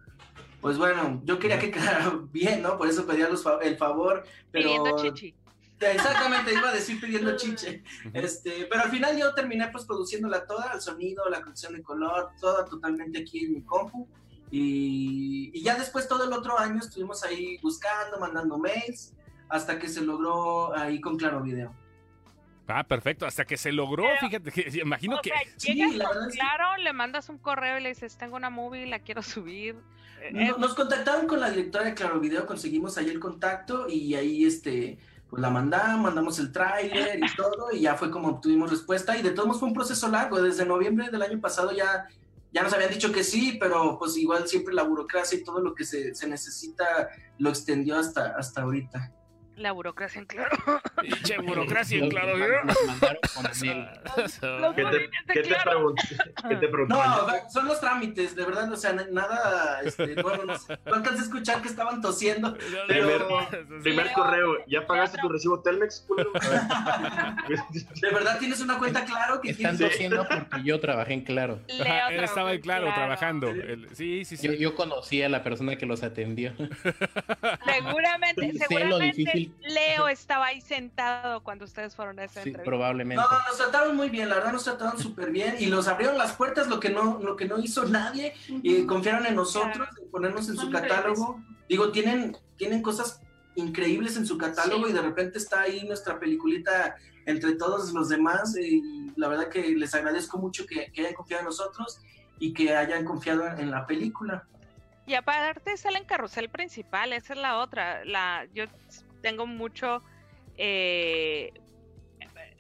Speaker 5: Pues bueno, yo quería que quedara bien, ¿no? Por eso pedía los el favor, pero...
Speaker 3: pidiendo chichi.
Speaker 5: Exactamente, iba a decir pidiendo chiche. Este, pero al final yo terminé pues produciéndola toda, el sonido, la corrección de color, toda totalmente aquí en mi compu. Y, y ya después todo el otro año estuvimos ahí buscando, mandando mails, hasta que se logró ahí con Claro Video.
Speaker 2: Ah, perfecto. Hasta que se logró,
Speaker 3: Pero-
Speaker 2: fíjate que imagino
Speaker 3: O
Speaker 2: que.
Speaker 3: sea,
Speaker 5: sí,
Speaker 3: llegas
Speaker 5: la
Speaker 3: con
Speaker 5: verdad es que-
Speaker 3: claro, le mandas un correo y le dices, tengo una movie, la quiero subir. Eh,
Speaker 5: No- Nos contactaron con la directora de Claro Video, conseguimos ahí el contacto y ahí este, pues la mandamos, mandamos el tráiler y todo y ya fue como obtuvimos respuesta y de todos modos fue un proceso largo, desde noviembre del año pasado ya, ya nos habían dicho que sí, pero pues igual siempre la burocracia y todo lo que se, se necesita lo extendió hasta, hasta ahorita.
Speaker 3: La burocracia en claro.
Speaker 2: Pinche burocracia,
Speaker 1: Los-
Speaker 2: claro.
Speaker 1: Nos mandaron con anhelo.
Speaker 3: Los
Speaker 4: ¿Qué te,
Speaker 3: bolines de
Speaker 4: qué te
Speaker 3: Claro.
Speaker 4: pregunté? ¿Qué te pregunté?
Speaker 5: No, son los trámites, de verdad, o sea, na- nada, este, bueno, no sé, no alcancé a escuchar que estaban tosiendo,
Speaker 4: Primer-
Speaker 5: pero...
Speaker 4: Primer correo, ¿ya pagaste tu recibo Telmex?
Speaker 5: ¿De verdad tienes una cuenta claro que
Speaker 1: Están
Speaker 5: tienes?
Speaker 1: tosiendo porque yo trabajé en Claro.
Speaker 2: Ajá, él estaba,
Speaker 3: en
Speaker 2: claro,
Speaker 3: Claro.
Speaker 2: trabajando. El- sí, sí, sí.
Speaker 1: Yo, yo conocí a la persona que los atendió.
Speaker 3: Seguramente,
Speaker 1: Sé lo
Speaker 3: seguramente Leo estaba ahí sentado cuando ustedes fueron a esa
Speaker 1: Sí,
Speaker 3: entrevista.
Speaker 1: probablemente.
Speaker 5: No, nos trataron muy bien, la verdad nos trataron súper bien y nos abrieron las puertas, lo que no, lo que no hizo nadie, y confiaron en nosotros, en ponernos en su catálogo. Digo, tienen, tienen cosas increíbles en su catálogo
Speaker 6: Sí.
Speaker 5: y de repente está ahí nuestra peliculita entre todos los demás y la verdad que les agradezco mucho que, que hayan confiado en nosotros y que hayan confiado en la película.
Speaker 3: Y aparte sale en carrusel principal, esa es la otra. La, yo tengo mucho eh,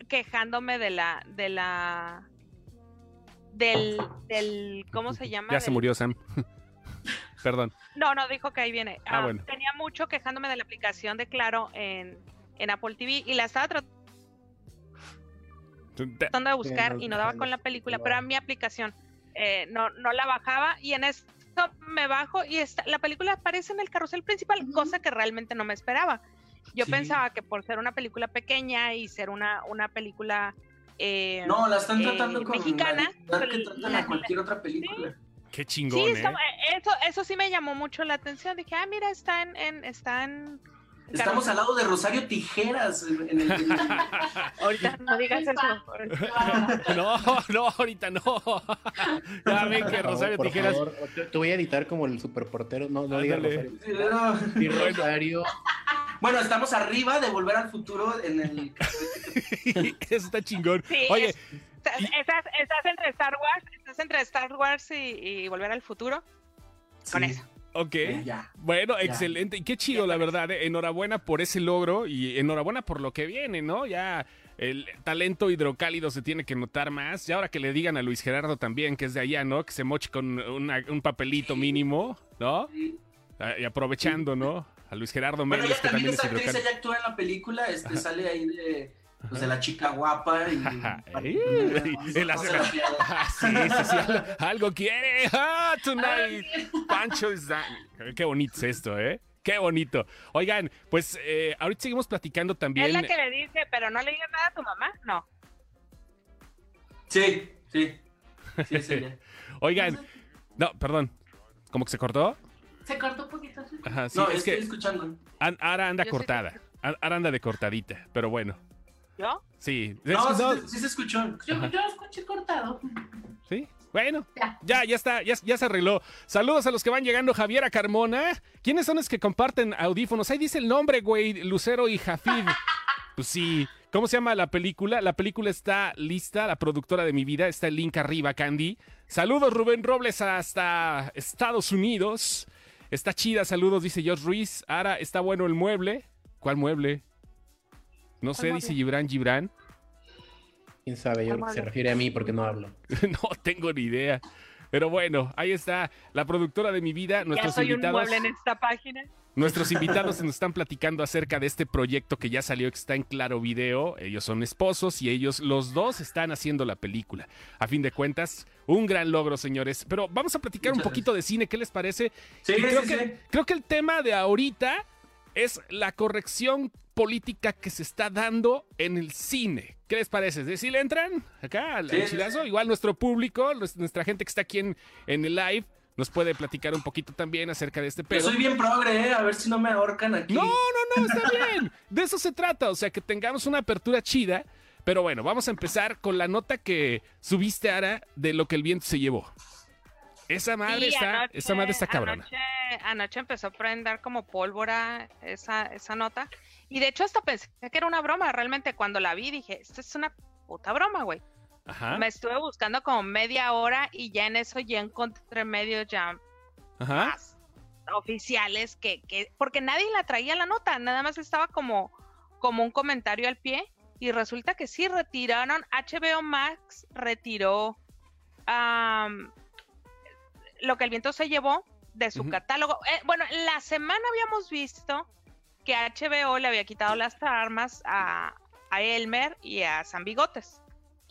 Speaker 3: quejándome de la, de la, del, del, ¿cómo se llama?
Speaker 2: Ya se murió Sam. Perdón.
Speaker 3: No, no, dijo que ahí viene.
Speaker 2: Ah,
Speaker 3: Ah,
Speaker 2: bueno.
Speaker 3: Tenía mucho quejándome de la aplicación de Claro en, en Apple TV y la estaba tratando de buscar y no daba con la película, pero a mi aplicación eh, no, no la bajaba y en esto me bajo y está, la película aparece en el carrusel principal, cosa que realmente no me esperaba. Yo
Speaker 5: Sí.
Speaker 3: pensaba que por ser una película pequeña y ser una, una película... eh,
Speaker 5: No, la están
Speaker 3: eh,
Speaker 5: tratando con
Speaker 3: mexicana,
Speaker 5: la que tratan
Speaker 3: la-
Speaker 5: a cualquier otra película.
Speaker 2: Qué
Speaker 3: Sí,
Speaker 2: chingón, ¿eh?
Speaker 3: está- eso, eso sí me llamó mucho la atención. Dije, ah, mira, está en, en- está en
Speaker 5: Estamos al lado de Rosario Tijeras en el,
Speaker 3: Ahorita no digas eso.
Speaker 2: No, no, ahorita no. Ya ven que Rosario
Speaker 1: por
Speaker 2: Tijeras.
Speaker 1: favor, te, te voy a editar como el superportero. No, no digas. Rosario.
Speaker 5: No.
Speaker 1: Sí, Rosario.
Speaker 5: Bueno, estamos arriba de Volver al Futuro en el...
Speaker 2: Eso está chingón.
Speaker 3: Sí,
Speaker 2: Oye,
Speaker 3: es- estás, estás entre Star Wars, estás entre Star Wars y, y Volver al Futuro. Con
Speaker 5: Sí,
Speaker 3: eso.
Speaker 2: ok.
Speaker 5: Ya.
Speaker 2: Bueno, excelente. Y qué chido, la verdad. ¿eh? Enhorabuena por ese logro y enhorabuena por lo que viene, ¿no? Ya el talento hidrocálido se tiene que notar más. Y ahora que le digan a Luis Gerardo también, que es de allá, ¿no? Que se moche con una- un papelito mínimo, ¿no? Ah, Y aprovechando, ¿no? A Luis Gerardo
Speaker 5: Bueno,
Speaker 2: Méndez,
Speaker 5: ella
Speaker 2: que
Speaker 5: también
Speaker 2: también
Speaker 5: es actriz, ella actúa en la película, este, sale ahí de, pues, de la chica guapa y...
Speaker 2: Hace la- Ah, sí, sí, sí, algo, algo quiere. Ah, tonight. Pancho is that- Qué bonito es esto, ¿eh? Qué bonito. Oigan, pues eh, ahorita seguimos platicando también.
Speaker 3: Es la que le dice, pero no le digas nada a tu mamá. No.
Speaker 5: Sí, sí. Sí.
Speaker 2: Oigan, no, perdón. ¿Cómo que se cortó?
Speaker 6: Se cortó un poquito.
Speaker 2: Ajá, sí,
Speaker 5: no,
Speaker 2: es
Speaker 5: estoy
Speaker 2: que
Speaker 5: escuchando.
Speaker 2: An- Ara anda
Speaker 3: Yo
Speaker 2: cortada. Ara anda de cortadita, pero bueno.
Speaker 3: ¿Yo?
Speaker 2: Sí.
Speaker 5: No, sí, sí se escuchó.
Speaker 6: Yo,
Speaker 2: Ajá.
Speaker 6: yo lo escuché cortado.
Speaker 2: Sí, bueno,
Speaker 6: Ya.
Speaker 2: ya, ya está, ya, ya se arregló. Saludos a los que van llegando, Javiera Carmona. ¿Quiénes son los que comparten audífonos? Ahí dice el nombre, güey, Lucero y Jafid. Pues sí. ¿Cómo se llama la película? La película está lista, la productora de mi vida, está el link arriba, Candy. Saludos, Rubén Robles, hasta Estados Unidos. Está chida, saludos, dice Josh Ruiz. Ara, está bueno el mueble. ¿Cuál mueble? No sé,
Speaker 3: ¿Cuál
Speaker 2: dice? Gibran Gibran.
Speaker 1: Quién sabe, yo creo que se refiere a mí porque no hablo.
Speaker 2: no tengo ni idea. Pero bueno, ahí está la productora de mi vida,
Speaker 3: Ya
Speaker 2: nuestros
Speaker 3: soy un
Speaker 2: invitados.
Speaker 3: mueble en esta página.
Speaker 2: Nuestros invitados nos están platicando acerca de este proyecto que ya salió, que está en Claro Video. Ellos son esposos y ellos, los dos, están haciendo la película. A fin de cuentas, un gran logro, señores. Pero vamos a platicar un poquito de cine. ¿Qué les parece?
Speaker 5: Sí,
Speaker 2: creo,
Speaker 5: sí,
Speaker 2: que, creo que el tema de ahorita es la corrección política que se está dando en el cine. ¿Qué les parece? ¿De si le entran acá al,
Speaker 5: Sí,
Speaker 2: al
Speaker 5: sí,
Speaker 2: chilazo? Igual nuestro público, nues- nuestra gente que está aquí en, en el live, nos puede platicar un poquito también acerca de este
Speaker 5: Yo
Speaker 2: pedo.
Speaker 5: soy bien progre, ¿eh? A ver si no me ahorcan aquí.
Speaker 2: No, no, no, está bien. De eso se trata, o sea, que tengamos una apertura chida. Pero bueno, vamos a empezar con la nota que subiste, Ara, de lo que el viento se llevó. Esa madre
Speaker 3: Sí,
Speaker 2: está,
Speaker 3: anoche-
Speaker 2: esa madre está cabrona.
Speaker 3: Anoche, anoche empezó a prender como pólvora esa, esa nota. Y de hecho hasta pensé que era una broma. Realmente cuando la vi dije, esto es una puta broma, güey.
Speaker 2: Ajá,
Speaker 3: Me estuve buscando como media hora y ya en eso ya encontré medios ya
Speaker 2: ajá.
Speaker 3: más oficiales que, que porque nadie la traía la nota, nada más estaba como, como un comentario al pie y resulta que sí retiraron, HBO Max retiró am, lo que el viento se llevó de su catálogo. Eh, bueno, la semana habíamos visto que HBO le había quitado las armas a, a Elmer y a San Bigotes.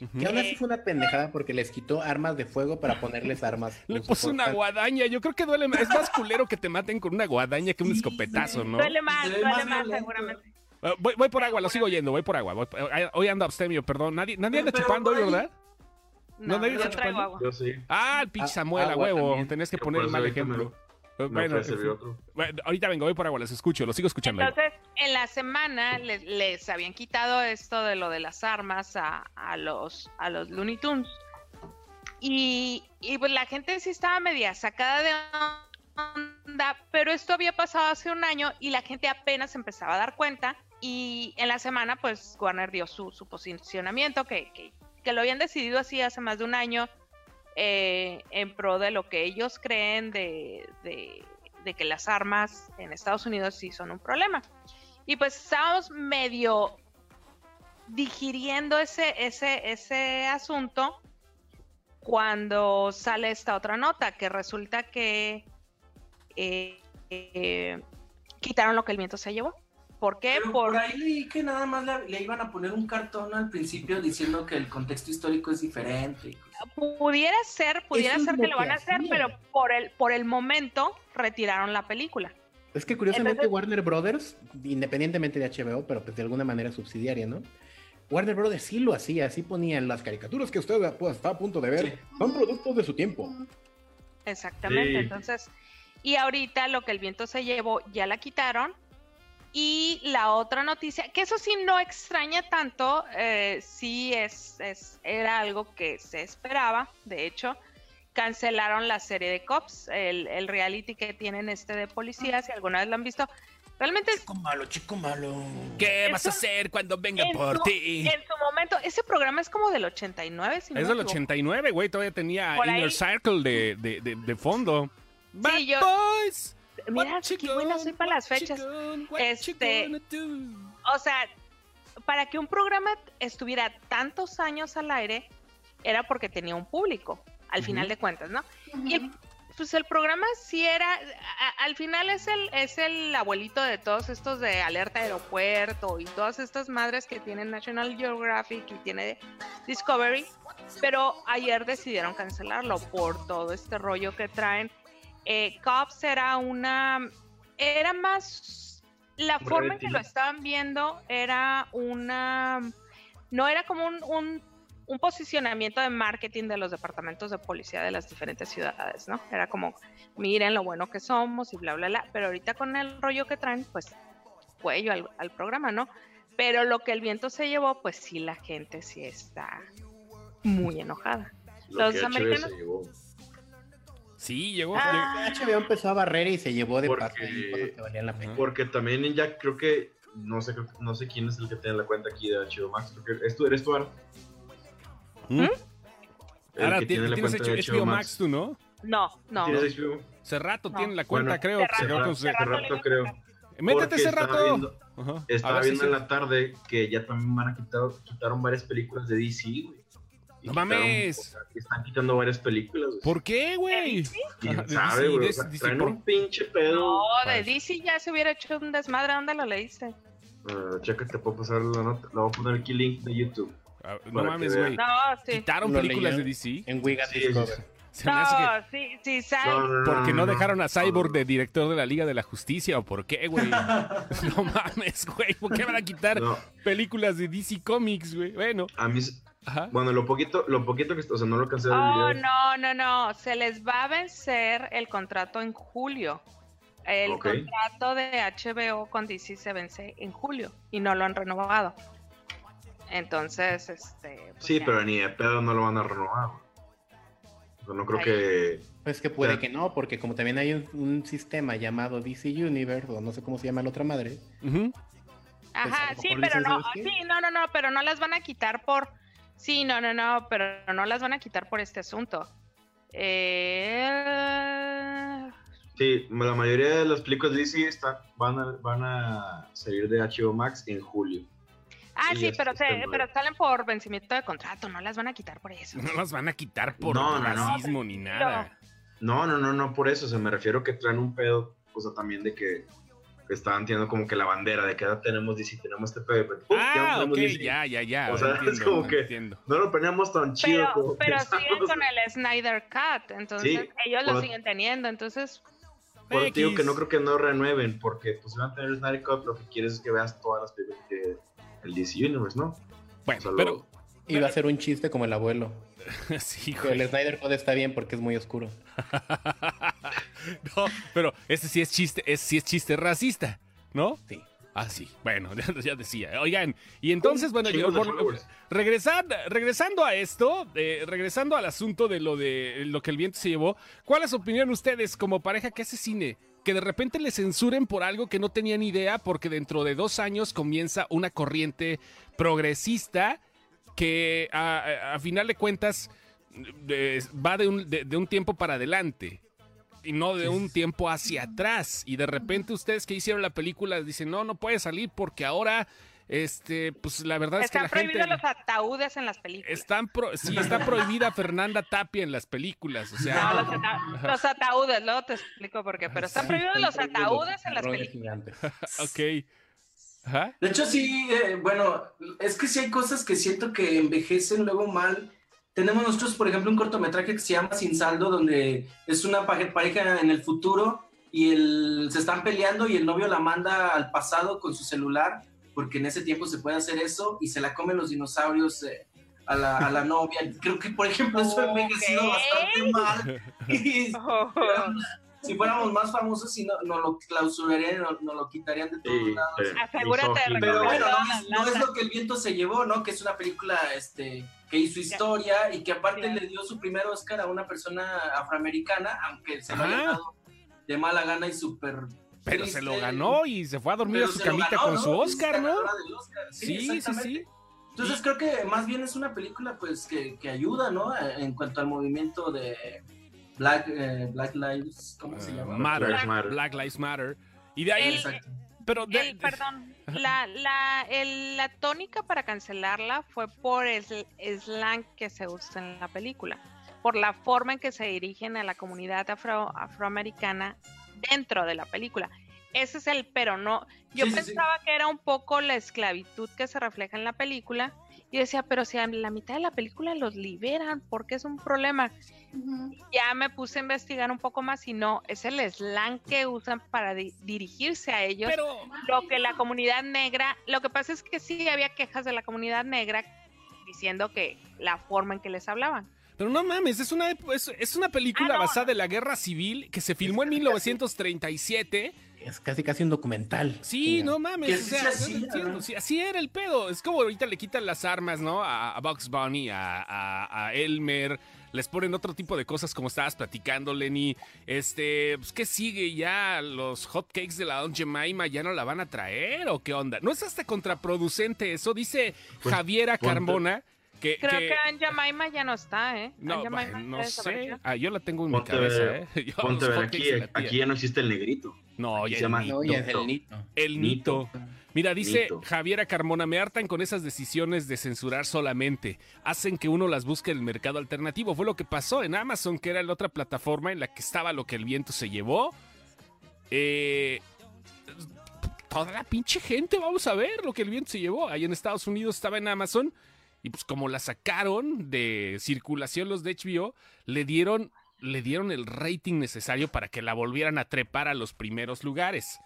Speaker 2: Ujú.
Speaker 1: Que aún así fue una pendejada porque les quitó armas de fuego para ponerles armas.
Speaker 2: Le puso una guadaña. Yo creo que duele más. Es más culero que te maten con una guadaña que un
Speaker 5: Sí,
Speaker 2: escopetazo,
Speaker 5: sí.
Speaker 2: ¿no?
Speaker 3: Duele más,
Speaker 5: ve
Speaker 3: duele
Speaker 5: más violento.
Speaker 3: seguramente.
Speaker 2: Ah, voy, voy por agua, lo sigo yendo, voy por agua. voy- eh, hoy ando abstemio, perdón. Nadie, nadie anda
Speaker 5: Pero,
Speaker 2: chupando hoy. ¿verdad?
Speaker 3: No,
Speaker 2: nadie
Speaker 3: yo
Speaker 2: está chupando.
Speaker 3: agua.
Speaker 4: Yo sí.
Speaker 2: Ah, el pinche
Speaker 1: Ah,
Speaker 2: Samuel, a huevo.
Speaker 1: también.
Speaker 2: Tenías que
Speaker 4: Yo
Speaker 2: poner el mal ejemplo. Bueno. Bueno, ahorita vengo, voy por agua, los escucho, los sigo escuchando.
Speaker 3: Entonces, en la semana les, les habían quitado esto de lo de las armas a, a los, a los Looney Tunes. Y, y pues la gente sí estaba media sacada de onda, pero esto había pasado hace un año y la gente apenas empezaba a dar cuenta. Y en la semana, pues Warner dio su, su posicionamiento, que, que, que lo habían decidido así hace más de un año, eh, en pro de lo que ellos creen de, de, de que las armas en Estados Unidos sí son un problema. Y pues estábamos medio digiriendo ese, ese, ese asunto cuando sale esta otra nota, que resulta que eh, eh, quitaron lo que el viento se llevó. ¿Por qué? Por,
Speaker 5: por ahí leí que nada más le, le iban a poner un cartón al principio diciendo que el contexto histórico es diferente.
Speaker 3: Pudiera ser, pudiera ser que lo van a hacer, pero por el, por el momento retiraron la película.
Speaker 1: Es que curiosamente
Speaker 3: Entonces-
Speaker 1: Warner Brothers, independientemente de HBO, pero pues de alguna manera subsidiaria, ¿no? Warner Brothers sí lo hacía, así ponían las caricaturas que usted pues, está a punto de ver,
Speaker 5: Sí.
Speaker 1: son productos de su tiempo.
Speaker 3: Exactamente,
Speaker 4: Sí.
Speaker 3: entonces, y ahorita lo que el viento se llevó ya la quitaron. Y la otra noticia, que eso sí no extraña tanto, eh, sí es, es, era algo que se esperaba, de hecho, cancelaron la serie de Cops, el, el reality que tienen este de policías, si alguna vez lo han visto. Realmente
Speaker 1: Chico malo, chico malo.
Speaker 2: ¿Qué
Speaker 3: Eso-
Speaker 2: vas a hacer cuando venga
Speaker 3: en
Speaker 2: por ti?
Speaker 3: en su momento, ese programa es como del 89, si no
Speaker 2: Es
Speaker 3: me
Speaker 2: del
Speaker 3: equivoco.
Speaker 2: 89, güey. Todavía tenía
Speaker 3: Por ahí.
Speaker 2: Inner Circle de, de, de, de fondo. Bad
Speaker 3: yo-
Speaker 2: Boys.
Speaker 3: Mira, qué buena soy para las fechas. Este, o sea, para que un programa estuviera tantos años al aire, era porque tenía un público, al final de cuentas, ¿no? Y el, pues el programa sí era, a- al final es el, es el abuelito de todos estos de Alerta Aeropuerto y todas estas madres que tienen National Geographic y tiene Discovery, pero ayer decidieron cancelarlo por todo este rollo que traen. Eh, Cops era una, era más, la forma en que lo estaban viendo era una, no era como un, un un posicionamiento de marketing de los departamentos de policía de las diferentes ciudades, ¿no? Era como, miren lo bueno que somos y bla, bla, bla. Pero ahorita con el rollo que traen, pues cuello al, al programa, ¿no? Pero lo que el viento se llevó, pues sí, la gente sí está muy enojada.
Speaker 4: Lo
Speaker 3: Los
Speaker 4: que
Speaker 3: americanos-
Speaker 4: se llevó.
Speaker 2: Sí, llegó.
Speaker 3: Ah.
Speaker 1: HBO empezó a barrer y se llevó de
Speaker 4: Porque-
Speaker 1: cosas que valían la pena.
Speaker 4: Porque también ya creo que, no sé, no sé quién es el que tiene la cuenta aquí de HBO Max. Creo que es tú, eres tú, Ara.
Speaker 2: ¿Mm?
Speaker 4: El
Speaker 2: Ahora
Speaker 4: tiene la
Speaker 2: tienes
Speaker 4: cuenta de
Speaker 2: HBO Max tú, ¿no?
Speaker 3: No, no.
Speaker 4: ¿Tienes HBO?
Speaker 2: Hace rato
Speaker 3: No.
Speaker 2: tiene la cuenta,
Speaker 4: Bueno,
Speaker 2: creo.
Speaker 3: Hace
Speaker 2: que se quedó
Speaker 3: rato,
Speaker 2: con su-
Speaker 3: hace
Speaker 4: Hace
Speaker 3: rato
Speaker 4: rato
Speaker 3: le
Speaker 4: creo.
Speaker 2: Métete ese
Speaker 4: estaba
Speaker 2: rato.
Speaker 4: viendo- Estaba viendo en
Speaker 2: sí.
Speaker 4: la tarde que ya también van a quitar, quitaron varias películas de DC, güey.
Speaker 2: No
Speaker 4: quitaron-
Speaker 2: mames.
Speaker 4: o sea, están quitando varias películas. güey.
Speaker 2: ¿Por qué, güey?
Speaker 4: ¿Quién sabe, güey? O sea, traen un pinche pedo.
Speaker 3: No, de. DC ya se hubiera hecho un desmadre. ¿Dónde lo leíste?
Speaker 4: Ah, checa, te puedo pasar la nota. Le voy a poner aquí link de YouTube.
Speaker 2: Ah, No mames, güey.
Speaker 3: No, sí.
Speaker 2: Quitaron películas de. DC.
Speaker 1: En Wiga
Speaker 4: Sí,
Speaker 1: Discover.
Speaker 4: Sí,
Speaker 2: Se me hace que.
Speaker 3: No, sí, sí.
Speaker 4: No, no, no,
Speaker 2: Porque no dejaron a Cyborg de director de la Liga de la Justicia o por qué, güey. No mames, güey. ¿Por qué van a quitar
Speaker 4: No,
Speaker 2: películas de DC Comics, güey? Bueno,
Speaker 4: a mí, s-
Speaker 2: ajá.
Speaker 4: bueno, lo poquito, lo poquito que, o sea, no lo cansé de
Speaker 3: Oh,
Speaker 4: video.
Speaker 3: no, no, no. Se les va a vencer el contrato en julio. El
Speaker 4: Ok.
Speaker 3: contrato de HBO con DC se vence en julio y no lo han renovado. Entonces, este. pues
Speaker 4: Sí,
Speaker 3: ya.
Speaker 4: pero ni de pedo no lo van a renovar. güey. O sea, no creo
Speaker 3: Ay.
Speaker 4: que.
Speaker 1: Pues que puede
Speaker 4: Ya.
Speaker 1: que no, porque como también hay un, un sistema llamado DC Universe, o no sé cómo se llama la otra madre.
Speaker 3: Ajá,
Speaker 1: pues, a lo
Speaker 3: sí, pero no, sí, no, no, no, pero no las van a quitar por. Sí, no, no, no, pero no las van a quitar por este asunto. Eh...
Speaker 4: Sí, la mayoría de las películas de DC están, van, a, van a salir de HBO Max en julio.
Speaker 3: Ah,
Speaker 4: Sí,
Speaker 3: pero, se- pero salen por vencimiento de contrato, no las van a quitar por eso.
Speaker 2: No las van a quitar por
Speaker 4: No, no, no.
Speaker 2: racismo ni nada.
Speaker 4: No, no, no, no por eso. O sea, me refiero que traen un pedo, o sea, también de que, que estaban teniendo como que la bandera de que ahora tenemos DC, tenemos este pedo. pero, ¡pum! ya no
Speaker 2: Ah,
Speaker 4: tenemos
Speaker 2: ok,
Speaker 4: DC.
Speaker 2: ya, ya, ya.
Speaker 4: O sea, es como que-
Speaker 2: entiendo.
Speaker 4: No lo planeamos tan chido
Speaker 3: Pero,
Speaker 4: como
Speaker 3: pero
Speaker 4: pensamos.
Speaker 3: siguen con el Snyder Cut, entonces
Speaker 4: Sí,
Speaker 3: ellos lo siguen teniendo, entonces
Speaker 4: Por eso digo que no creo que no renueven, porque pues si van a tener Snyder Cut, lo que quieres es que veas todas las películas que el DC Universe, ¿no?
Speaker 2: Bueno,
Speaker 4: O sea,
Speaker 2: pero.
Speaker 4: lo-
Speaker 1: iba a ser un chiste como el abuelo.
Speaker 2: sí, güey.
Speaker 1: el Snyder Code está bien porque es muy oscuro.
Speaker 2: no, pero este sí es chiste, es, sí es chiste racista, ¿no?
Speaker 1: Sí.
Speaker 2: Ah, sí. Bueno, ya, ya decía. Oigan, y entonces, bueno, yo, por- regresando, regresando a esto, eh, regresando al asunto de lo de lo que el viento se llevó, ¿cuál es su opinión ustedes como pareja que hace cine? Que de repente le censuren por algo que no tenían idea, porque dentro de dos años comienza una corriente progresista que a, final de cuentas eh, va de un, de- de un tiempo para adelante y no de un tiempo hacia atrás. Y de repente ustedes que hicieron la película dicen, no, no puede salir porque ahora, este, pues la verdad es que
Speaker 3: están
Speaker 2: la gente...
Speaker 3: prohibidos los ataúdes en las películas.
Speaker 2: Están pro- sí, está prohibida Fernanda Tapia en las películas, o sea...
Speaker 3: No, los, ata- los ataúdes, luego te explico por qué, pero están
Speaker 2: Sí,
Speaker 3: prohibidos los
Speaker 1: Están
Speaker 3: ataúdes en las películas.
Speaker 1: gigantes.
Speaker 2: Ok. Ajá.
Speaker 5: De hecho, sí, eh, bueno, es que sí hay cosas que siento que envejecen luego mal. Tenemos nosotros, por ejemplo, un cortometraje que se llama Sin Saldo, donde es una pareja en el futuro y el, se están peleando y el novio la manda al pasado con su celular, porque en ese tiempo se puede hacer eso, y se la comen los dinosaurios eh, a, la, a la novia. Creo que, por ejemplo, eso ha envejecido bastante mal. Y
Speaker 3: Oh,
Speaker 5: si fuéramos más famosos, si no, nos lo clausurarían, nos, nos lo quitarían de todos
Speaker 4: Sí,
Speaker 5: lados.
Speaker 4: eh,
Speaker 3: Asegúrate de.
Speaker 5: Pero bueno, no, es- no lo que el viento se llevó, ¿no? Que es una película este, que hizo historia y que aparte le dio su primer Oscar a una persona afroamericana, aunque se lo haya dado de mala gana y súper.
Speaker 2: Pero
Speaker 5: triste.
Speaker 2: se lo ganó y se fue a dormir
Speaker 5: Pero
Speaker 2: a su camita
Speaker 5: ganó,
Speaker 2: con
Speaker 5: ¿no?
Speaker 2: su Oscar, ¿no?
Speaker 5: Oscar. Sí,
Speaker 2: Sí, sí, sí.
Speaker 5: Entonces creo que más bien es una película pues que, que ayuda, ¿no? En cuanto al movimiento de Black, eh, Black Lives, ¿cómo se
Speaker 2: Ah,
Speaker 5: llama?
Speaker 2: Matter,
Speaker 4: Black Matter.
Speaker 2: Black Lives Matter. Y de ahí,
Speaker 3: El-
Speaker 5: Exacto.
Speaker 2: pero de-
Speaker 3: El, perdón, la, la, el- la tónica para cancelarla fue por el slang que se usa en la película, por la forma en que se dirigen a la comunidad afro, afroamericana dentro de la película. Ese es el pero no. Yo
Speaker 5: Sí, sí, sí.
Speaker 3: pensaba que era un poco la esclavitud que se refleja en la película y decía, pero si a la mitad de la película los liberan, ¿por qué es un problema? Ya me puse a investigar un poco más y no, es el slang que usan para di- dirigirse a ellos.
Speaker 2: pero
Speaker 3: Lo que la comunidad negra, lo que pasa es que sí había quejas de la comunidad negra diciendo que la forma en que les hablaban.
Speaker 2: Pero no mames, es una, es, es una película
Speaker 3: Ah, no,
Speaker 2: basada en la guerra civil que se filmó en 1937.
Speaker 1: Es casi casi un documental.
Speaker 2: Sí, no mames. O sea, así era el pedo. Es como ahorita le quitan las armas, ¿no? A, a Bugs Bunny, a, a- a Elmer. Les ponen otro tipo de cosas como estabas platicando, Lenny. Este, pues, ¿qué sigue ya? ¿Los hotcakes de la Don Jemima ya no la van a traer o qué onda? ¿No es hasta contraproducente eso? Dice Javiera Carmona que...
Speaker 3: Creo
Speaker 2: que-
Speaker 3: que Aunt Jemima ya no está, ¿eh?
Speaker 2: no, no sé. Ah, yo la tengo en
Speaker 4: Ponte
Speaker 2: mi cabeza,
Speaker 4: ver,
Speaker 2: ¿eh? Yo,
Speaker 4: Ponte a
Speaker 2: los
Speaker 4: ver,
Speaker 2: hotcakes
Speaker 4: aquí, aquí ya no existe el negrito.
Speaker 2: No,
Speaker 4: aquí
Speaker 2: ya
Speaker 4: se llama
Speaker 1: No, ya es el Nito.
Speaker 2: El Nito. Mira, dice
Speaker 4: Nito.
Speaker 2: Javiera Carmona, me hartan con esas decisiones de censurar solamente. Hacen que uno las busque en el mercado alternativo. Fue lo que pasó en Amazon, que era la otra plataforma en la que estaba lo que el viento se llevó. Eh, toda la pinche gente, vamos a ver lo que el viento se llevó. Ahí en Estados Unidos estaba en Amazon. Y pues como la sacaron de circulación los de HBO, le dieron, le dieron el rating necesario para que la volvieran a trepar a los primeros lugares.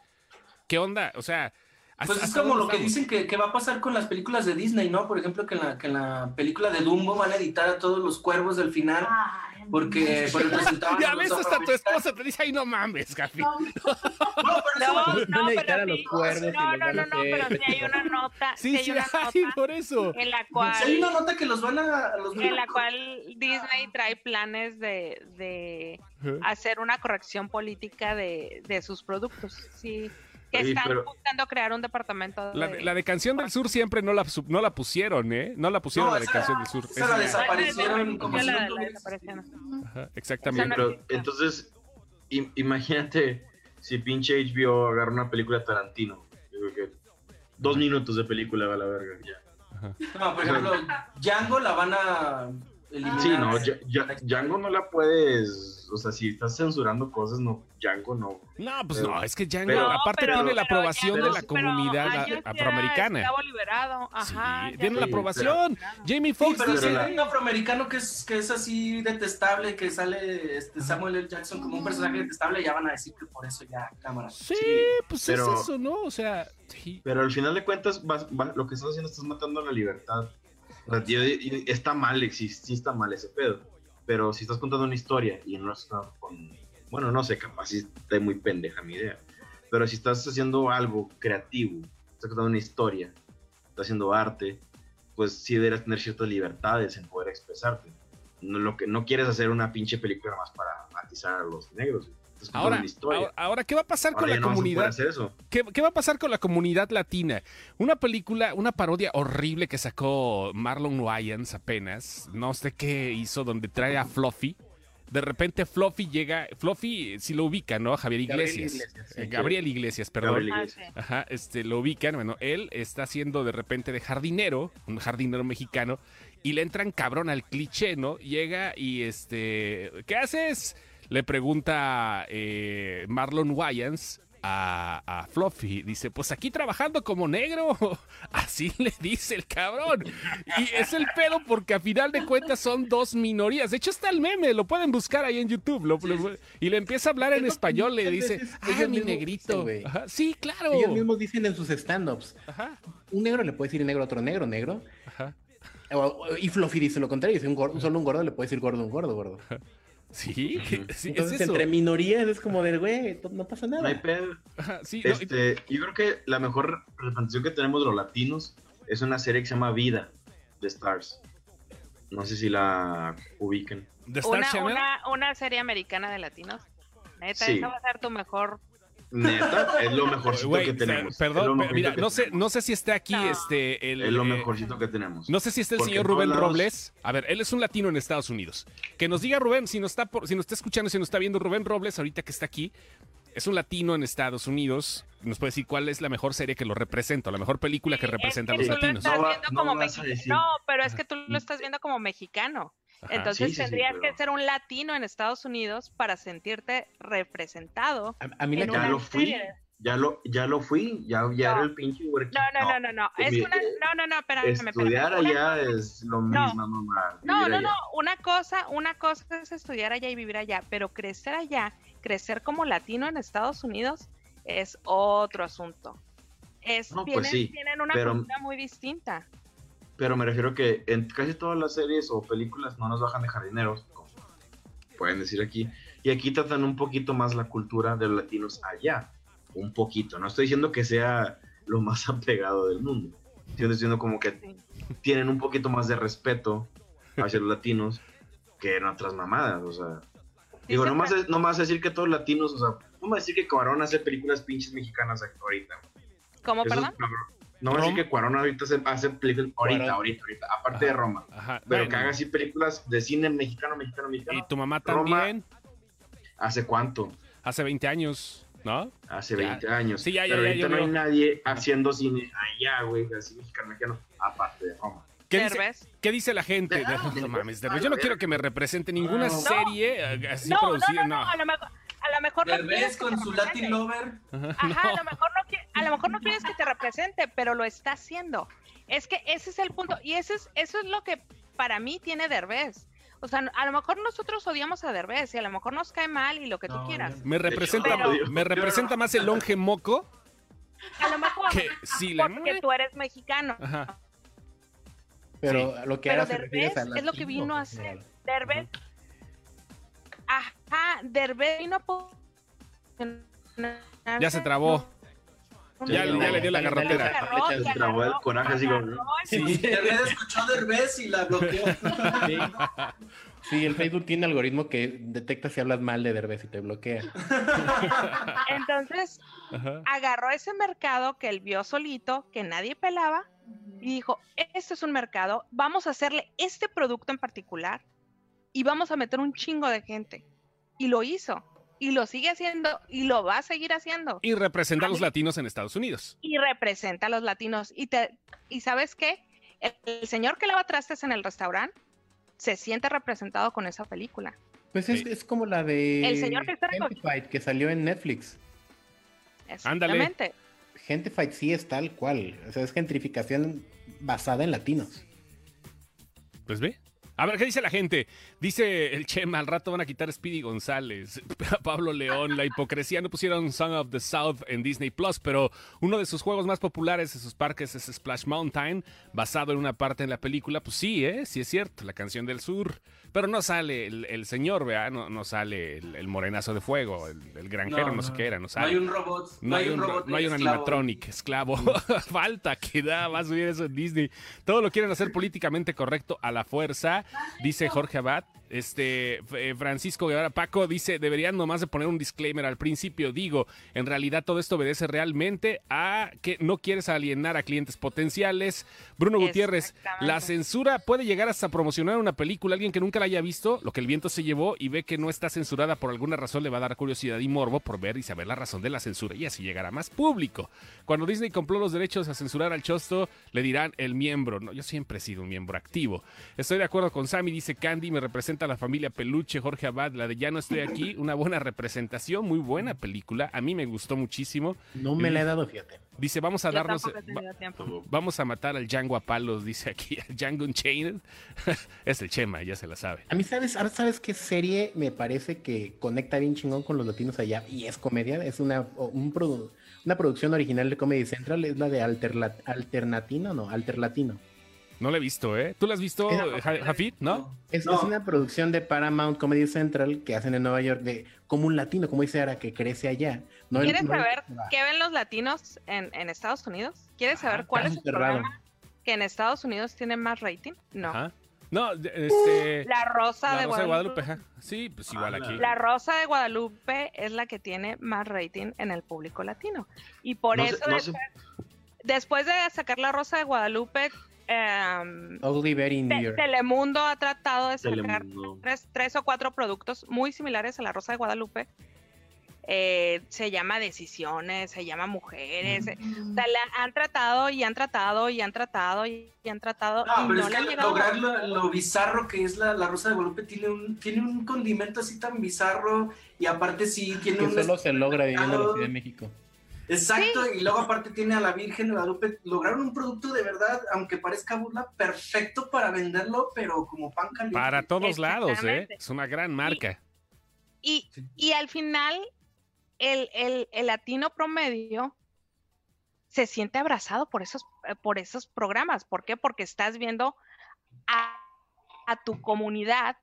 Speaker 2: ¿Qué onda? O sea...
Speaker 5: Pues
Speaker 2: ¿hasta-
Speaker 5: es como lo que dicen que, que va a pasar con las películas de Disney, ¿no? Por ejemplo, que en la, que en la película de Dumbo van a editar a todos los cuervos del final
Speaker 6: Ay,
Speaker 5: porque por representaban
Speaker 2: Ya ves, hasta tu esposa te dice, ay, no mames, Gafi.
Speaker 6: No,
Speaker 5: No, pero
Speaker 3: No, no, pero
Speaker 1: a los
Speaker 3: sí.
Speaker 1: cuervos y
Speaker 3: No, no, no, no, pero sí hay una nota, sí
Speaker 2: Sí,
Speaker 3: hay
Speaker 2: sí,
Speaker 3: una
Speaker 2: ay,
Speaker 3: nota
Speaker 2: por eso.
Speaker 3: en la
Speaker 5: Sí, hay una nota que los van a... Los
Speaker 3: en la cual Disney trae planes de, de hacer una corrección política de, de sus productos. Sí, que están
Speaker 4: pero-
Speaker 3: buscando crear un departamento
Speaker 2: La,
Speaker 3: de...
Speaker 2: de- la de Canción del Sur siempre no la, no la pusieron, ¿eh? No la pusieron
Speaker 5: No,
Speaker 2: la de
Speaker 5: esa-
Speaker 2: Canción del Sur.
Speaker 5: esa la
Speaker 2: Esa-
Speaker 5: desaparecieron como si
Speaker 3: la-
Speaker 5: no
Speaker 3: la
Speaker 5: tuviera
Speaker 3: desaparecieron.
Speaker 2: Ajá, exactamente.
Speaker 4: Pero entonces, im- imagínate si pinche HBO agarra una película de Tarantino. Yo creo que dos minutos de película va a la verga. Ya.
Speaker 5: No, por ejemplo, Django la van a eliminar.
Speaker 4: Sí, no, Ya- Ya- Django no la puedes. O sea, si estás censurando cosas, no, Django no.
Speaker 2: No, pues
Speaker 4: Pero-
Speaker 2: no, es que Django
Speaker 4: pero-
Speaker 2: aparte
Speaker 3: pero-
Speaker 2: tiene la aprobación
Speaker 3: ya
Speaker 2: de la
Speaker 3: pero
Speaker 2: comunidad
Speaker 3: sí
Speaker 2: afroamericana.
Speaker 3: liberado, ajá,
Speaker 2: Sí, tiene la
Speaker 4: Sí,
Speaker 2: aprobación. Jamie
Speaker 5: Sí,
Speaker 2: Foxx
Speaker 5: pero
Speaker 2: dice,
Speaker 5: si
Speaker 4: la-
Speaker 5: hay un afroamericano que es, que es así detestable, que sale este Samuel L. Jackson como un personaje detestable, ya van a decir que por eso ya cámara.
Speaker 2: sí,
Speaker 4: Sí,
Speaker 2: pues
Speaker 4: pero-
Speaker 2: es eso, ¿no? O sea, sí.
Speaker 4: Pero al final de cuentas, vas- va- lo que estás haciendo, estás matando la libertad. Sea, yo- está mal, sí, sí está mal ese pedo. Pero si estás contando una historia y no estás con. Bueno, no sé, capaz si está muy pendeja mi idea. Pero si estás haciendo algo creativo, estás contando una historia, estás haciendo arte, pues sí deberías tener ciertas libertades en poder expresarte. No, lo que, no quieres hacer una pinche película más para matizar a los negros.
Speaker 2: Ahora,
Speaker 4: historia.
Speaker 2: ahora, ahora, ¿qué va a pasar
Speaker 4: Ahora
Speaker 2: con la
Speaker 4: no
Speaker 2: comunidad?
Speaker 4: hacer eso.
Speaker 2: ¿Qué, qué va a pasar con la comunidad latina? Una película, una parodia horrible que sacó Marlon Wayans apenas, no sé qué hizo, donde trae a Fluffy. De repente Fluffy llega, Fluffy, si lo ubica, ¿no? Javier
Speaker 1: Gabriel
Speaker 2: Iglesias.
Speaker 1: Sí.
Speaker 2: Eh, Gabriel Iglesias, perdón.
Speaker 4: Gabriel
Speaker 3: Ah,
Speaker 4: Iglesias.
Speaker 2: Ajá, este, lo ubican, bueno, él está haciendo de repente de jardinero, un jardinero mexicano, y le entran cabrón al cliché, ¿no? Llega y este, ¿qué haces? Le pregunta eh, Marlon Wayans a, a Fluffy, dice, pues aquí trabajando como negro, así le dice el cabrón. Y es el pedo porque a final de cuentas son dos minorías. De hecho está el meme, lo pueden buscar ahí en YouTube. lo- lo- y le empieza a hablar en español, le dice, ah, mi negrito.
Speaker 1: dicen.
Speaker 2: Ajá, Sí, claro.
Speaker 1: Ellos mismos dicen en sus stand-ups.
Speaker 2: Ajá,
Speaker 1: Un negro le puede decir negro a otro negro, negro.
Speaker 2: ajá.
Speaker 1: Y Fluffy dice lo contrario. Dice un gordo, solo un gordo le puede decir gordo a un gordo, gordo.
Speaker 2: Sí, sí,
Speaker 1: Entonces,
Speaker 2: es eso.
Speaker 1: entre minorías es como de, güey, no pasa
Speaker 4: No hay
Speaker 1: nada.
Speaker 4: pedo.
Speaker 2: Ajá, sí, no, y-
Speaker 4: Este, yo creo que la mejor representación que tenemos de los latinos es una serie que se llama Vida de Stars. No sé si la ubiquen.
Speaker 2: The Star
Speaker 3: Una, una, una serie americana de latinos. Neta,
Speaker 4: Sí.
Speaker 3: esa va a ser tu mejor.
Speaker 4: Neta, es lo mejorcito que tenemos.
Speaker 2: perdón,
Speaker 4: mejorcito
Speaker 2: mira, no sé, no sé si está aquí
Speaker 3: No.
Speaker 2: este el
Speaker 4: Es lo
Speaker 2: eh,
Speaker 4: mejorcito que tenemos.
Speaker 2: No sé si está el
Speaker 4: Porque
Speaker 2: señor Rubén
Speaker 4: lados-
Speaker 2: Robles. A ver, él es un latino en Estados Unidos. Que nos diga Rubén, si nos está por, si nos está escuchando, si nos está viendo Rubén Robles ahorita que está aquí, es un latino en Estados Unidos. Nos puede decir cuál es la mejor serie que lo representa, o la mejor película que
Speaker 3: Sí,
Speaker 2: representa a los
Speaker 3: lo
Speaker 2: latinos.
Speaker 4: va-
Speaker 3: como No, pero es que tú lo estás viendo como mexicano.
Speaker 2: Ajá.
Speaker 3: Entonces
Speaker 4: sí, sí, sí,
Speaker 3: tendrías
Speaker 4: pero-
Speaker 3: que ser un latino en Estados Unidos para sentirte representado.
Speaker 1: A, a mí la
Speaker 3: en una
Speaker 4: lo fui.
Speaker 3: serie.
Speaker 4: Ya lo, ya lo fui. Ya, ya
Speaker 3: No.
Speaker 4: era el pinche huerquito.
Speaker 3: No, no, no, no, no.
Speaker 4: pues
Speaker 3: Es
Speaker 4: mire,
Speaker 3: una, no, no, no, espérame, espérame.
Speaker 4: Estudiar
Speaker 3: Una-
Speaker 4: allá es lo
Speaker 3: No.
Speaker 4: mismo, mamá.
Speaker 3: No,
Speaker 4: vivir
Speaker 3: no,
Speaker 4: allá.
Speaker 3: no. Una cosa, una cosa es estudiar allá y vivir allá, pero crecer allá, crecer como latino en Estados Unidos es otro asunto. Es,
Speaker 4: No,
Speaker 3: tienen,
Speaker 4: pues sí,
Speaker 3: tienen una
Speaker 4: pero-
Speaker 3: cultura muy distinta.
Speaker 4: Pero me refiero que en casi todas las series o películas no nos bajan de jardineros, como pueden decir aquí, y aquí tratan un poquito más la cultura de los latinos allá, un poquito, no estoy diciendo que sea lo más apegado del mundo, estoy diciendo como que tienen un poquito más de respeto hacia los latinos que en otras mamadas, o sea, digo, no más, no más decir que todos los latinos, o sea, no más decir que Cuarón hace películas pinches mexicanas ahorita,
Speaker 3: ¿Cómo,
Speaker 4: Eso
Speaker 3: perdón?
Speaker 4: No voy a decir que Cuarón ahorita hace, hace películas ahorita,
Speaker 1: Cuarón.
Speaker 4: ahorita, ahorita, aparte de Roma.
Speaker 2: Ajá.
Speaker 4: Pero
Speaker 2: bueno,
Speaker 4: que haga así películas de cine mexicano, mexicano, mexicano.
Speaker 2: Y tu mamá
Speaker 4: Roma.
Speaker 2: también,
Speaker 4: ¿Hace cuánto?
Speaker 2: hace 20 años, ¿no?
Speaker 4: Hace
Speaker 2: Ya.
Speaker 4: 20 años.
Speaker 2: Sí, ya, ya,
Speaker 4: Pero
Speaker 2: ya,
Speaker 4: ahorita
Speaker 2: yo
Speaker 4: no hay nadie haciendo cine allá, güey, así mexicano, mexicano, aparte de Roma.
Speaker 2: ¿Qué dice. ¿Qué dice la gente?
Speaker 4: Ah,
Speaker 2: No,
Speaker 4: Derbez.
Speaker 2: mames,
Speaker 4: Ah,
Speaker 2: Yo no
Speaker 4: la
Speaker 2: quiero que me represente ninguna
Speaker 4: No.
Speaker 2: serie eh, así
Speaker 3: No, no,
Speaker 2: producida.
Speaker 3: no, no, a lo mejor, a lo mejor no quieres
Speaker 5: con
Speaker 3: te
Speaker 5: su
Speaker 3: represente.
Speaker 5: Latin Lover.
Speaker 2: Ajá,
Speaker 3: a lo mejor no a lo mejor no quieres que te represente, pero lo está haciendo. Es que ese es el punto y ese es eso es lo que para mí tiene Derbez. O sea, a lo mejor nosotros odiamos a Derbez y a lo mejor nos cae mal y lo que tú quieras.
Speaker 2: Me representa,
Speaker 3: Pero-
Speaker 2: me representa más el longe moco
Speaker 3: A lo mejor
Speaker 2: que sí
Speaker 3: porque tú eres mexicano.
Speaker 2: Ajá.
Speaker 1: Pero lo que
Speaker 3: Pero
Speaker 1: ahora se refiere es,
Speaker 3: Derbez
Speaker 1: a
Speaker 3: es lo que vino a hacer. Derbez. Derbez vino a
Speaker 2: Ya se trabó. Ya- le dio la garrotera.
Speaker 3: se
Speaker 4: trabó el coraje, así como-
Speaker 2: Sí.
Speaker 5: Derbez escuchó Derbez y la bloqueó.
Speaker 1: Sí. Sí, el Facebook tiene algoritmo que detecta si hablas mal de Derbez y te bloquea.
Speaker 3: Entonces
Speaker 2: Ajá.
Speaker 3: agarró ese mercado que él vio solito, que nadie pelaba, y dijo, este es un mercado, vamos a hacerle este producto en particular y vamos a meter un chingo de gente. Y lo hizo, y lo sigue haciendo, y lo va a seguir haciendo.
Speaker 2: Y representa a los latinos en Estados Unidos.
Speaker 3: Y representa a los latinos. Y, te, y sabes qué? El, el señor que lava trastes en el restaurante se siente representado con esa película.
Speaker 1: Pues es,
Speaker 2: Sí.
Speaker 1: es como la de
Speaker 3: El señor que está
Speaker 1: salió en Netflix.
Speaker 2: Ándale.
Speaker 1: Fight sí es tal cual. O sea, es gentrificación basada en latinos.
Speaker 2: Pues ve. A ver, ¿qué dice la gente? Dice el Chema, al rato van a quitar a Speedy González, a Pablo León, la hipocresía. No pusieron Song of the South en Disney Plus, pero uno de sus juegos más populares en sus parques es Splash Mountain, basado en una parte en la película. Pues sí, ¿eh? Sí es cierto, la canción del sur. Pero no sale el, el señor, ¿verdad? No, no sale el, el morenazo de fuego, el, el granjero, no, sé qué era, no
Speaker 5: No
Speaker 2: sale.
Speaker 5: hay un robot.
Speaker 2: No hay, un,
Speaker 5: robot.
Speaker 2: no hay un
Speaker 5: esclavo.
Speaker 2: animatronic, esclavo. Falta que da, va a subir eso en Disney. Todo lo quieren hacer políticamente correcto a la fuerza, dice Jorge Abad. Este, eh, Francisco Guevara Paco dice, deberían nomás de poner un disclaimer al principio. Digo, en realidad todo esto obedece realmente a que no quieres alienar a clientes potenciales. Bruno Gutiérrez, la censura puede llegar hasta promocionar una película. Alguien que nunca la haya visto, lo que el viento se llevó y ve que no está censurada por alguna razón, le va a dar curiosidad y morbo por ver y saber la razón de la censura y así llegará más público. Cuando Disney compró los derechos a censurar al Chosto, le dirán el miembro. No, yo siempre he sido un miembro activo. Estoy de acuerdo con Sammy, dice Candy, me representa la familia Peluche, Jorge Abad, la de Ya no estoy aquí, una buena representación, muy buena película, a mí me gustó muchísimo.
Speaker 1: No me la he dado, fíjate.
Speaker 2: Dice, vamos a
Speaker 3: Yo
Speaker 2: darnos...
Speaker 3: tiempo.
Speaker 2: Vamos a matar al Django a palos, dice aquí, el Django Unchained. es el Chema, ya se la sabe.
Speaker 1: A mí, ¿sabes? Ahora, ¿sabes qué serie me parece que conecta bien chingón con los latinos allá? Y es comedia. Es una, o- un produ- una producción original de Comedy Central. Es la de Alterla- Alternatino, ¿no? Alterlatino.
Speaker 2: No la he visto, ¿eh? ¿Tú la has visto, Ja- Jafid? ¿No?
Speaker 1: Es,
Speaker 5: No.
Speaker 1: es una producción de Paramount Comedy Central que hacen en Nueva York de como un latino, como dice Ara, que crece allá. No el-
Speaker 3: ¿Quieres
Speaker 1: el-
Speaker 3: saber qué ven los latinos en, en Estados Unidos? ¿Quieres saber cuál es el
Speaker 1: raro.
Speaker 3: programa que en Estados Unidos tiene más rating? No.
Speaker 2: Ajá. No, este...
Speaker 3: La Rosa,
Speaker 2: La
Speaker 3: de,
Speaker 2: Rosa de
Speaker 3: Guadalupe.
Speaker 2: Sí, pues igual
Speaker 4: Ah,
Speaker 2: aquí.
Speaker 3: La Rosa de Guadalupe es la que tiene más rating en el público latino. Y por
Speaker 4: No sé-
Speaker 3: eso,
Speaker 4: no
Speaker 3: después,
Speaker 4: sé-
Speaker 3: después de sacar La Rosa de Guadalupe,
Speaker 1: Ugly Betty in New
Speaker 3: Te-
Speaker 1: York.
Speaker 3: Telemundo ha tratado de sacar tres, tres o cuatro productos muy similares a La Rosa de Guadalupe. Eh, se llama Decisiones, se llama Mujeres. eh, o sea, la- han tratado y han tratado y han tratado y, han tratado.
Speaker 5: No,
Speaker 3: y
Speaker 5: pero
Speaker 3: no
Speaker 5: es que lograr lo, lo bizarro que es la, la Rosa de Guadalupe tiene un, tiene un condimento así tan bizarro y aparte sí tiene
Speaker 1: Que
Speaker 5: un...
Speaker 1: solo se logra viviendo en la Ciudad de México.
Speaker 5: Exacto, y luego aparte tiene a la Virgen de Guadalupe. Lograron un producto de verdad, aunque parezca burla, perfecto para venderlo, pero como pan caliente.
Speaker 2: Para todos lados, ¿eh? Es una gran marca.
Speaker 3: Y,
Speaker 5: Sí.
Speaker 3: y al final, el, el- el latino promedio se siente abrazado por esos, eh, por esos programas. ¿Por qué? Porque estás viendo a, a tu comunidad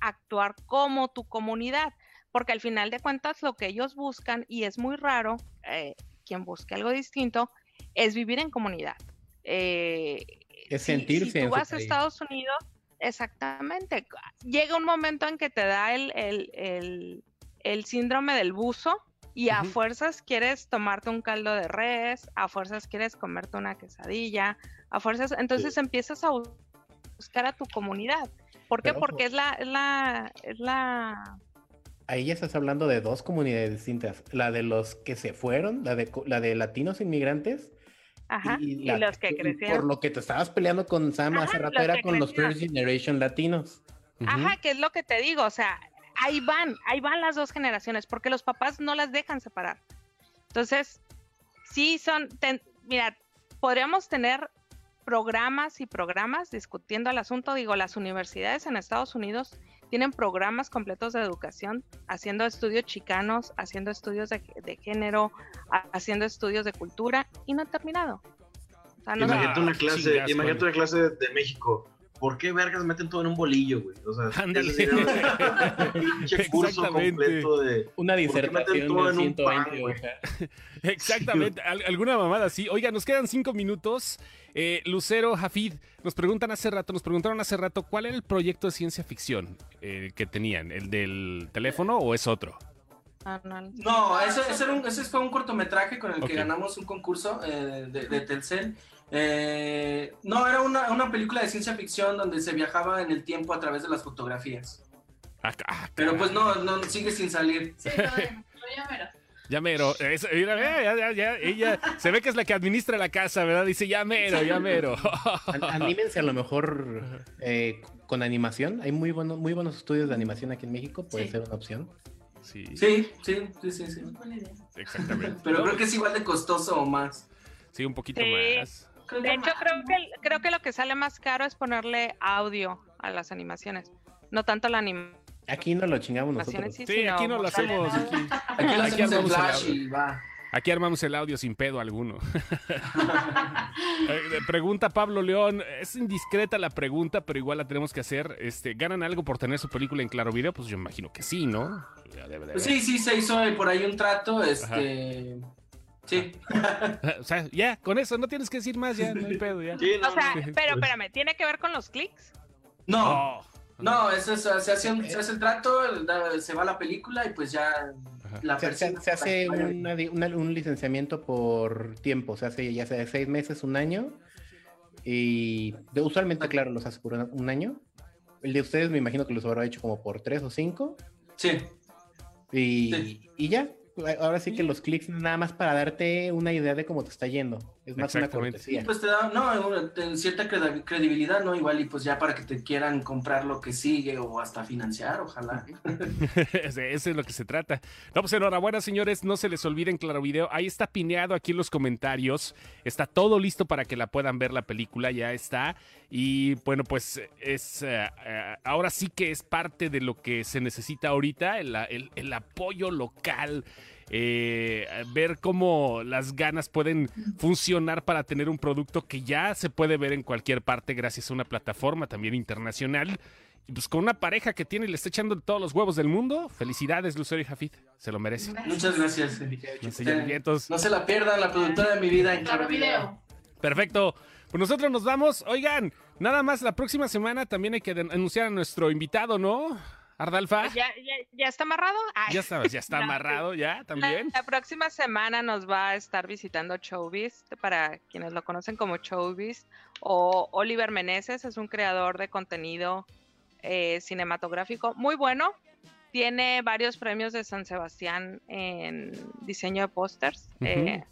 Speaker 3: actuar como tu comunidad. Porque al final de cuentas lo que ellos buscan, y es muy raro, eh, quien busque algo distinto, es vivir en comunidad. Eh,
Speaker 1: Es
Speaker 3: si-
Speaker 1: sentirse
Speaker 3: Si, tú vas a. Estados Unidos, exactamente. Llega un momento en que te da el, el- el- el síndrome del buzo y a fuerzas quieres tomarte un caldo de res, a fuerzas quieres comerte una quesadilla, a fuerzas, entonces empiezas a bus- buscar a tu comunidad. ¿Por qué?
Speaker 1: Pero.
Speaker 3: Porque es la, es la, es la,
Speaker 1: Ahí ya estás hablando de dos comunidades distintas. La de los que se fueron, la de, la de latinos inmigrantes.
Speaker 3: ajá, y,
Speaker 1: la
Speaker 3: los que crecieron.
Speaker 1: Por lo que te estabas peleando con Sam
Speaker 3: Ajá,
Speaker 1: hace rato era con los. First Generation latinos.
Speaker 3: Ajá, que es lo que te digo, o sea, ahí van, ahí van las dos generaciones, porque los papás no las dejan separar. Entonces, sí son, ten- mira, podríamos tener programas y programas discutiendo el asunto, digo, las universidades en Estados Unidos tienen programas completos de educación, haciendo estudios chicanos, haciendo estudios de, de género, haciendo estudios de cultura, y no han terminado. O sea, no se-
Speaker 4: Imagínate una clase,
Speaker 2: chingas,
Speaker 4: imagínate una clase de México. ¿Por qué vergas meten todo en un bolillo, güey? O sea, un pinche curso completo de.
Speaker 1: Una
Speaker 4: ¿Por qué meten
Speaker 1: disertación
Speaker 4: todo
Speaker 1: de
Speaker 4: en un pan,
Speaker 1: 120
Speaker 4: güey?
Speaker 1: hojas.
Speaker 2: Exactamente, al- alguna mamada así. Oiga, nos quedan cinco minutos. Eh, Lucero, Jafid, nos preguntan hace rato, nos preguntaron hace rato, ¿cuál era el proyecto de ciencia ficción eh, que tenían? ¿El del teléfono o es otro?
Speaker 3: Ah, no,
Speaker 5: ese, ese, era un- ese fue un cortometraje con el que ganamos un concurso eh, de, de Telcel. Eh, no, era una, una película de ciencia ficción donde se viajaba en el tiempo a través de las fotografías.
Speaker 2: Ah, ah,
Speaker 5: Pero pues no, no sigue sin salir.
Speaker 6: Sí, no, pero ya mero.
Speaker 2: Ya mero. Eso, mira, ya, ya, ya, ella se ve que es la que administra la casa, ¿verdad? Dice, ya mero, ya mero.
Speaker 1: An- Anímense a lo mejor eh, con animación. Hay muy, buenos muy buenos estudios de animación aquí en México. Puede
Speaker 6: Sí.
Speaker 1: ser una opción.
Speaker 2: Sí,
Speaker 5: Sí, sí, sí, sí, sí.
Speaker 2: Exactamente.
Speaker 5: Pero creo que es igual de costoso o más.
Speaker 2: Sí, un poquito
Speaker 3: Sí.
Speaker 2: más.
Speaker 5: Creo
Speaker 3: De
Speaker 5: que
Speaker 3: hecho,
Speaker 5: más,
Speaker 3: creo
Speaker 5: ¿no?
Speaker 3: que, creo que lo que sale más caro es ponerle audio a las animaciones, no tanto la animación
Speaker 1: Aquí no lo chingamos nosotros.
Speaker 3: sí,
Speaker 2: aquí no lo hacemos. Aquí,
Speaker 5: Aquí lo
Speaker 2: aquí
Speaker 5: hacemos en
Speaker 2: armamos el
Speaker 5: flash
Speaker 2: audio.
Speaker 5: y va.
Speaker 2: Aquí armamos el audio sin pedo alguno. Eh, pregunta Pablo León, es indiscreta la pregunta, pero igual la tenemos que hacer. Este, ¿Ganan algo por tener su película en Claro Video? Pues yo imagino que sí, ¿no?
Speaker 5: Pues sí, sí, se hizo por ahí un trato, este... Sí.
Speaker 2: O sea, ya, con eso, no tienes que decir más, ya, no hay pedo, ya.
Speaker 4: Sí, no,
Speaker 3: O sea,
Speaker 4: no.
Speaker 3: pero espérame, ¿tiene que ver con los clics?
Speaker 5: No,
Speaker 2: Oh.
Speaker 5: no, eso es, se, hace un- se hace el trato, el- se va la película y pues ya la
Speaker 1: Se, se-
Speaker 5: persona-
Speaker 1: se hace una di- una- un licenciamiento por tiempo, se hace ya sea de seis meses, un año. Y de- usualmente, claro, los hace por un, un año. El de ustedes me imagino que los habrá hecho como por tres o cinco.
Speaker 5: Sí,
Speaker 1: Y,
Speaker 5: Sí.
Speaker 1: y ya. Ahora sí que los clics nada más para darte una idea de cómo te está yendo. Es más una
Speaker 2: Exactamente.
Speaker 1: cortesía.
Speaker 5: pues te da, no, cierta credi- credibilidad, ¿no? Igual y pues ya para que te quieran comprar lo que sigue o hasta financiar, ojalá.
Speaker 2: Ese- Eso es lo que se trata. No, pues enhorabuena, señores. No se les olviden Claro Video. Ahí está pineado aquí en los comentarios. Está todo listo para que la puedan ver la película. Ya está. Y bueno, pues es eh, eh, ahora sí que es parte de lo que se necesita ahorita, el, el- el apoyo local. Eh, ver cómo las ganas pueden funcionar para tener un producto que ya se puede ver en cualquier parte gracias a una plataforma también internacional. Y pues con una pareja que tiene y le está echando todos los huevos del mundo. Felicidades, Lucero y Jafid. Se lo merece.
Speaker 5: Muchas gracias.
Speaker 2: No
Speaker 5: No se la pierdan, la productora de mi vida en
Speaker 6: Claro,
Speaker 5: Video.
Speaker 2: perfecto. Pues nosotros nos vamos. Oigan, nada más la próxima semana también hay que anunciar a nuestro invitado, ¿no? Ardalfa.
Speaker 3: ¿Ya, ya, ya está amarrado? Ay,
Speaker 2: Ya sabes, ya está amarrado ya también.
Speaker 3: La, la próxima semana nos va a estar visitando Showbiz, para quienes lo conocen como Showbiz, o Oliver Meneses, es un creador de contenido eh, cinematográfico muy bueno. Tiene varios premios de San Sebastián en diseño de pósters. Eh,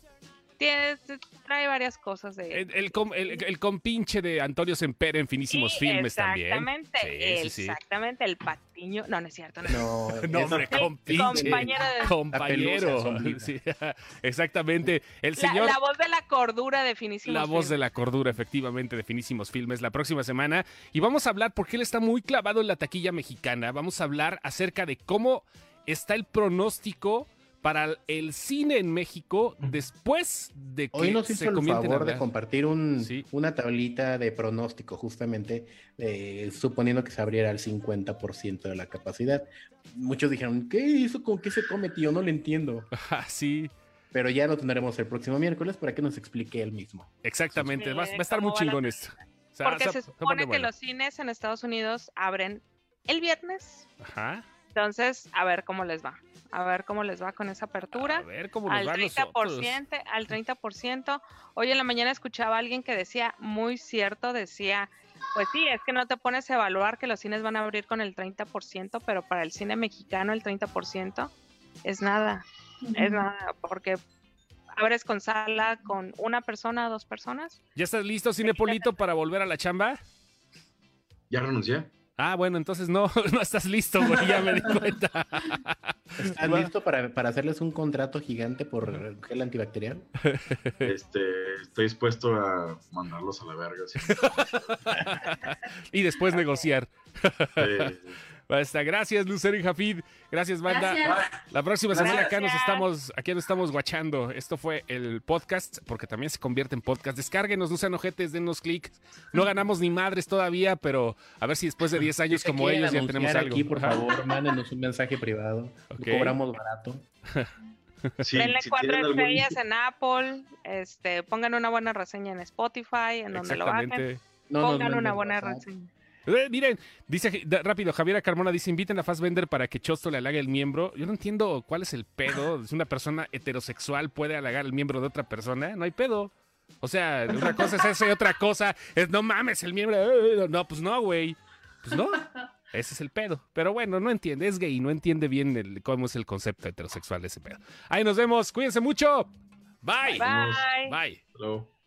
Speaker 3: tiene, trae varias cosas de...
Speaker 2: El, el, com- el- el compinche de Antonio Semper en finísimos
Speaker 3: Sí,
Speaker 2: filmes también.
Speaker 3: Exactamente,
Speaker 2: Sí, sí, sí.
Speaker 3: exactamente, el patiño. No, no es cierto. No, es
Speaker 1: No,
Speaker 2: No, hombre, compinche.
Speaker 3: compañero de-
Speaker 2: Compañero.
Speaker 1: La.
Speaker 2: Sí, exactamente. El
Speaker 3: La,
Speaker 2: señor.
Speaker 3: la voz de la cordura de finísimos
Speaker 2: La voz de
Speaker 3: Filmes.
Speaker 2: la cordura, efectivamente, de Finísimos Filmes, la próxima semana. Y vamos a hablar, porque él está muy clavado en la taquilla mexicana, vamos a hablar acerca de cómo está el pronóstico para el cine en México después de que
Speaker 1: Hoy nos
Speaker 2: se
Speaker 1: hizo el favor de compartir un,
Speaker 2: Sí.
Speaker 1: una tablita de pronóstico, justamente eh, suponiendo que se abriera al 50% de la capacidad. Muchos dijeron, ¿qué? ¿Eso con qué se come, tío? No lo entiendo.
Speaker 2: Sí,
Speaker 1: Pero ya lo tendremos el próximo miércoles para que nos explique él mismo.
Speaker 2: exactamente. Va, va a estar
Speaker 3: ¿Cómo
Speaker 2: muy chingón esto. O sea,
Speaker 3: Porque
Speaker 2: se-
Speaker 3: supone
Speaker 2: pone
Speaker 3: que
Speaker 2: bueno.
Speaker 3: los cines en Estados Unidos abren el viernes.
Speaker 2: Ajá.
Speaker 3: Entonces, a ver cómo les va. A ver cómo les va con esa apertura.
Speaker 2: A ver cómo nos
Speaker 3: al
Speaker 2: va a
Speaker 3: 30%,
Speaker 2: nosotros.
Speaker 3: al 30%. Hoy en la mañana escuchaba a alguien que decía, muy cierto, decía, pues sí, es que no te pones a evaluar que los cines van a abrir con el 30%, pero para el cine mexicano el 30% es nada, es nada, porque abres con sala con una persona, dos personas.
Speaker 2: ¿Ya estás listo, Cinepolito, para volver a la chamba?
Speaker 4: Ya renuncié.
Speaker 2: Ah, bueno, entonces no, no estás listo, güey, ya me di cuenta.
Speaker 1: ¿Estás listo para, para hacerles un contrato gigante por gel antibacterial?
Speaker 4: Este, estoy dispuesto a mandarlos a la verga. sí.
Speaker 2: y después negociar.
Speaker 4: Eh,
Speaker 2: Basta, gracias, Lucero y Jafid. Gracias, banda.
Speaker 6: Gracias.
Speaker 2: La próxima semana
Speaker 5: Gracias.
Speaker 2: acá nos estamos, aquí nos estamos guachando. Esto fue el podcast, porque también se convierte en podcast. Descárguenos, no sean ojetes, denos clic. No ganamos ni madres todavía, pero a ver si después de 10 años como ellos ya tenemos algo.
Speaker 1: Aquí, por favor, mándenos un mensaje privado. Cobramos barato.
Speaker 4: sí,
Speaker 3: Denle
Speaker 4: si
Speaker 3: cuatro
Speaker 4: algún-
Speaker 3: estrellas en Apple, este, pongan una buena reseña en Spotify, en donde lo bajen.
Speaker 1: No
Speaker 3: Pongan una buena
Speaker 1: WhatsApp.
Speaker 3: reseña.
Speaker 2: Eh, miren, dice da- rápido, Javiera Carmona dice, inviten a Fassbender para que Chosto le halague el miembro. Yo no entiendo cuál es el pedo. Si una persona heterosexual puede halagar el miembro de otra persona, no hay pedo. O sea, una cosa es eso y otra cosa es, no mames, el miembro... eh, No, pues no, güey. Pues no. Ese es el pedo. Pero bueno, no entiende, es gay, no entiende bien el- cómo es el concepto heterosexual de ese pedo. Ahí nos vemos, cuídense mucho. Bye.
Speaker 3: Bye.
Speaker 2: Bye.
Speaker 4: Hello.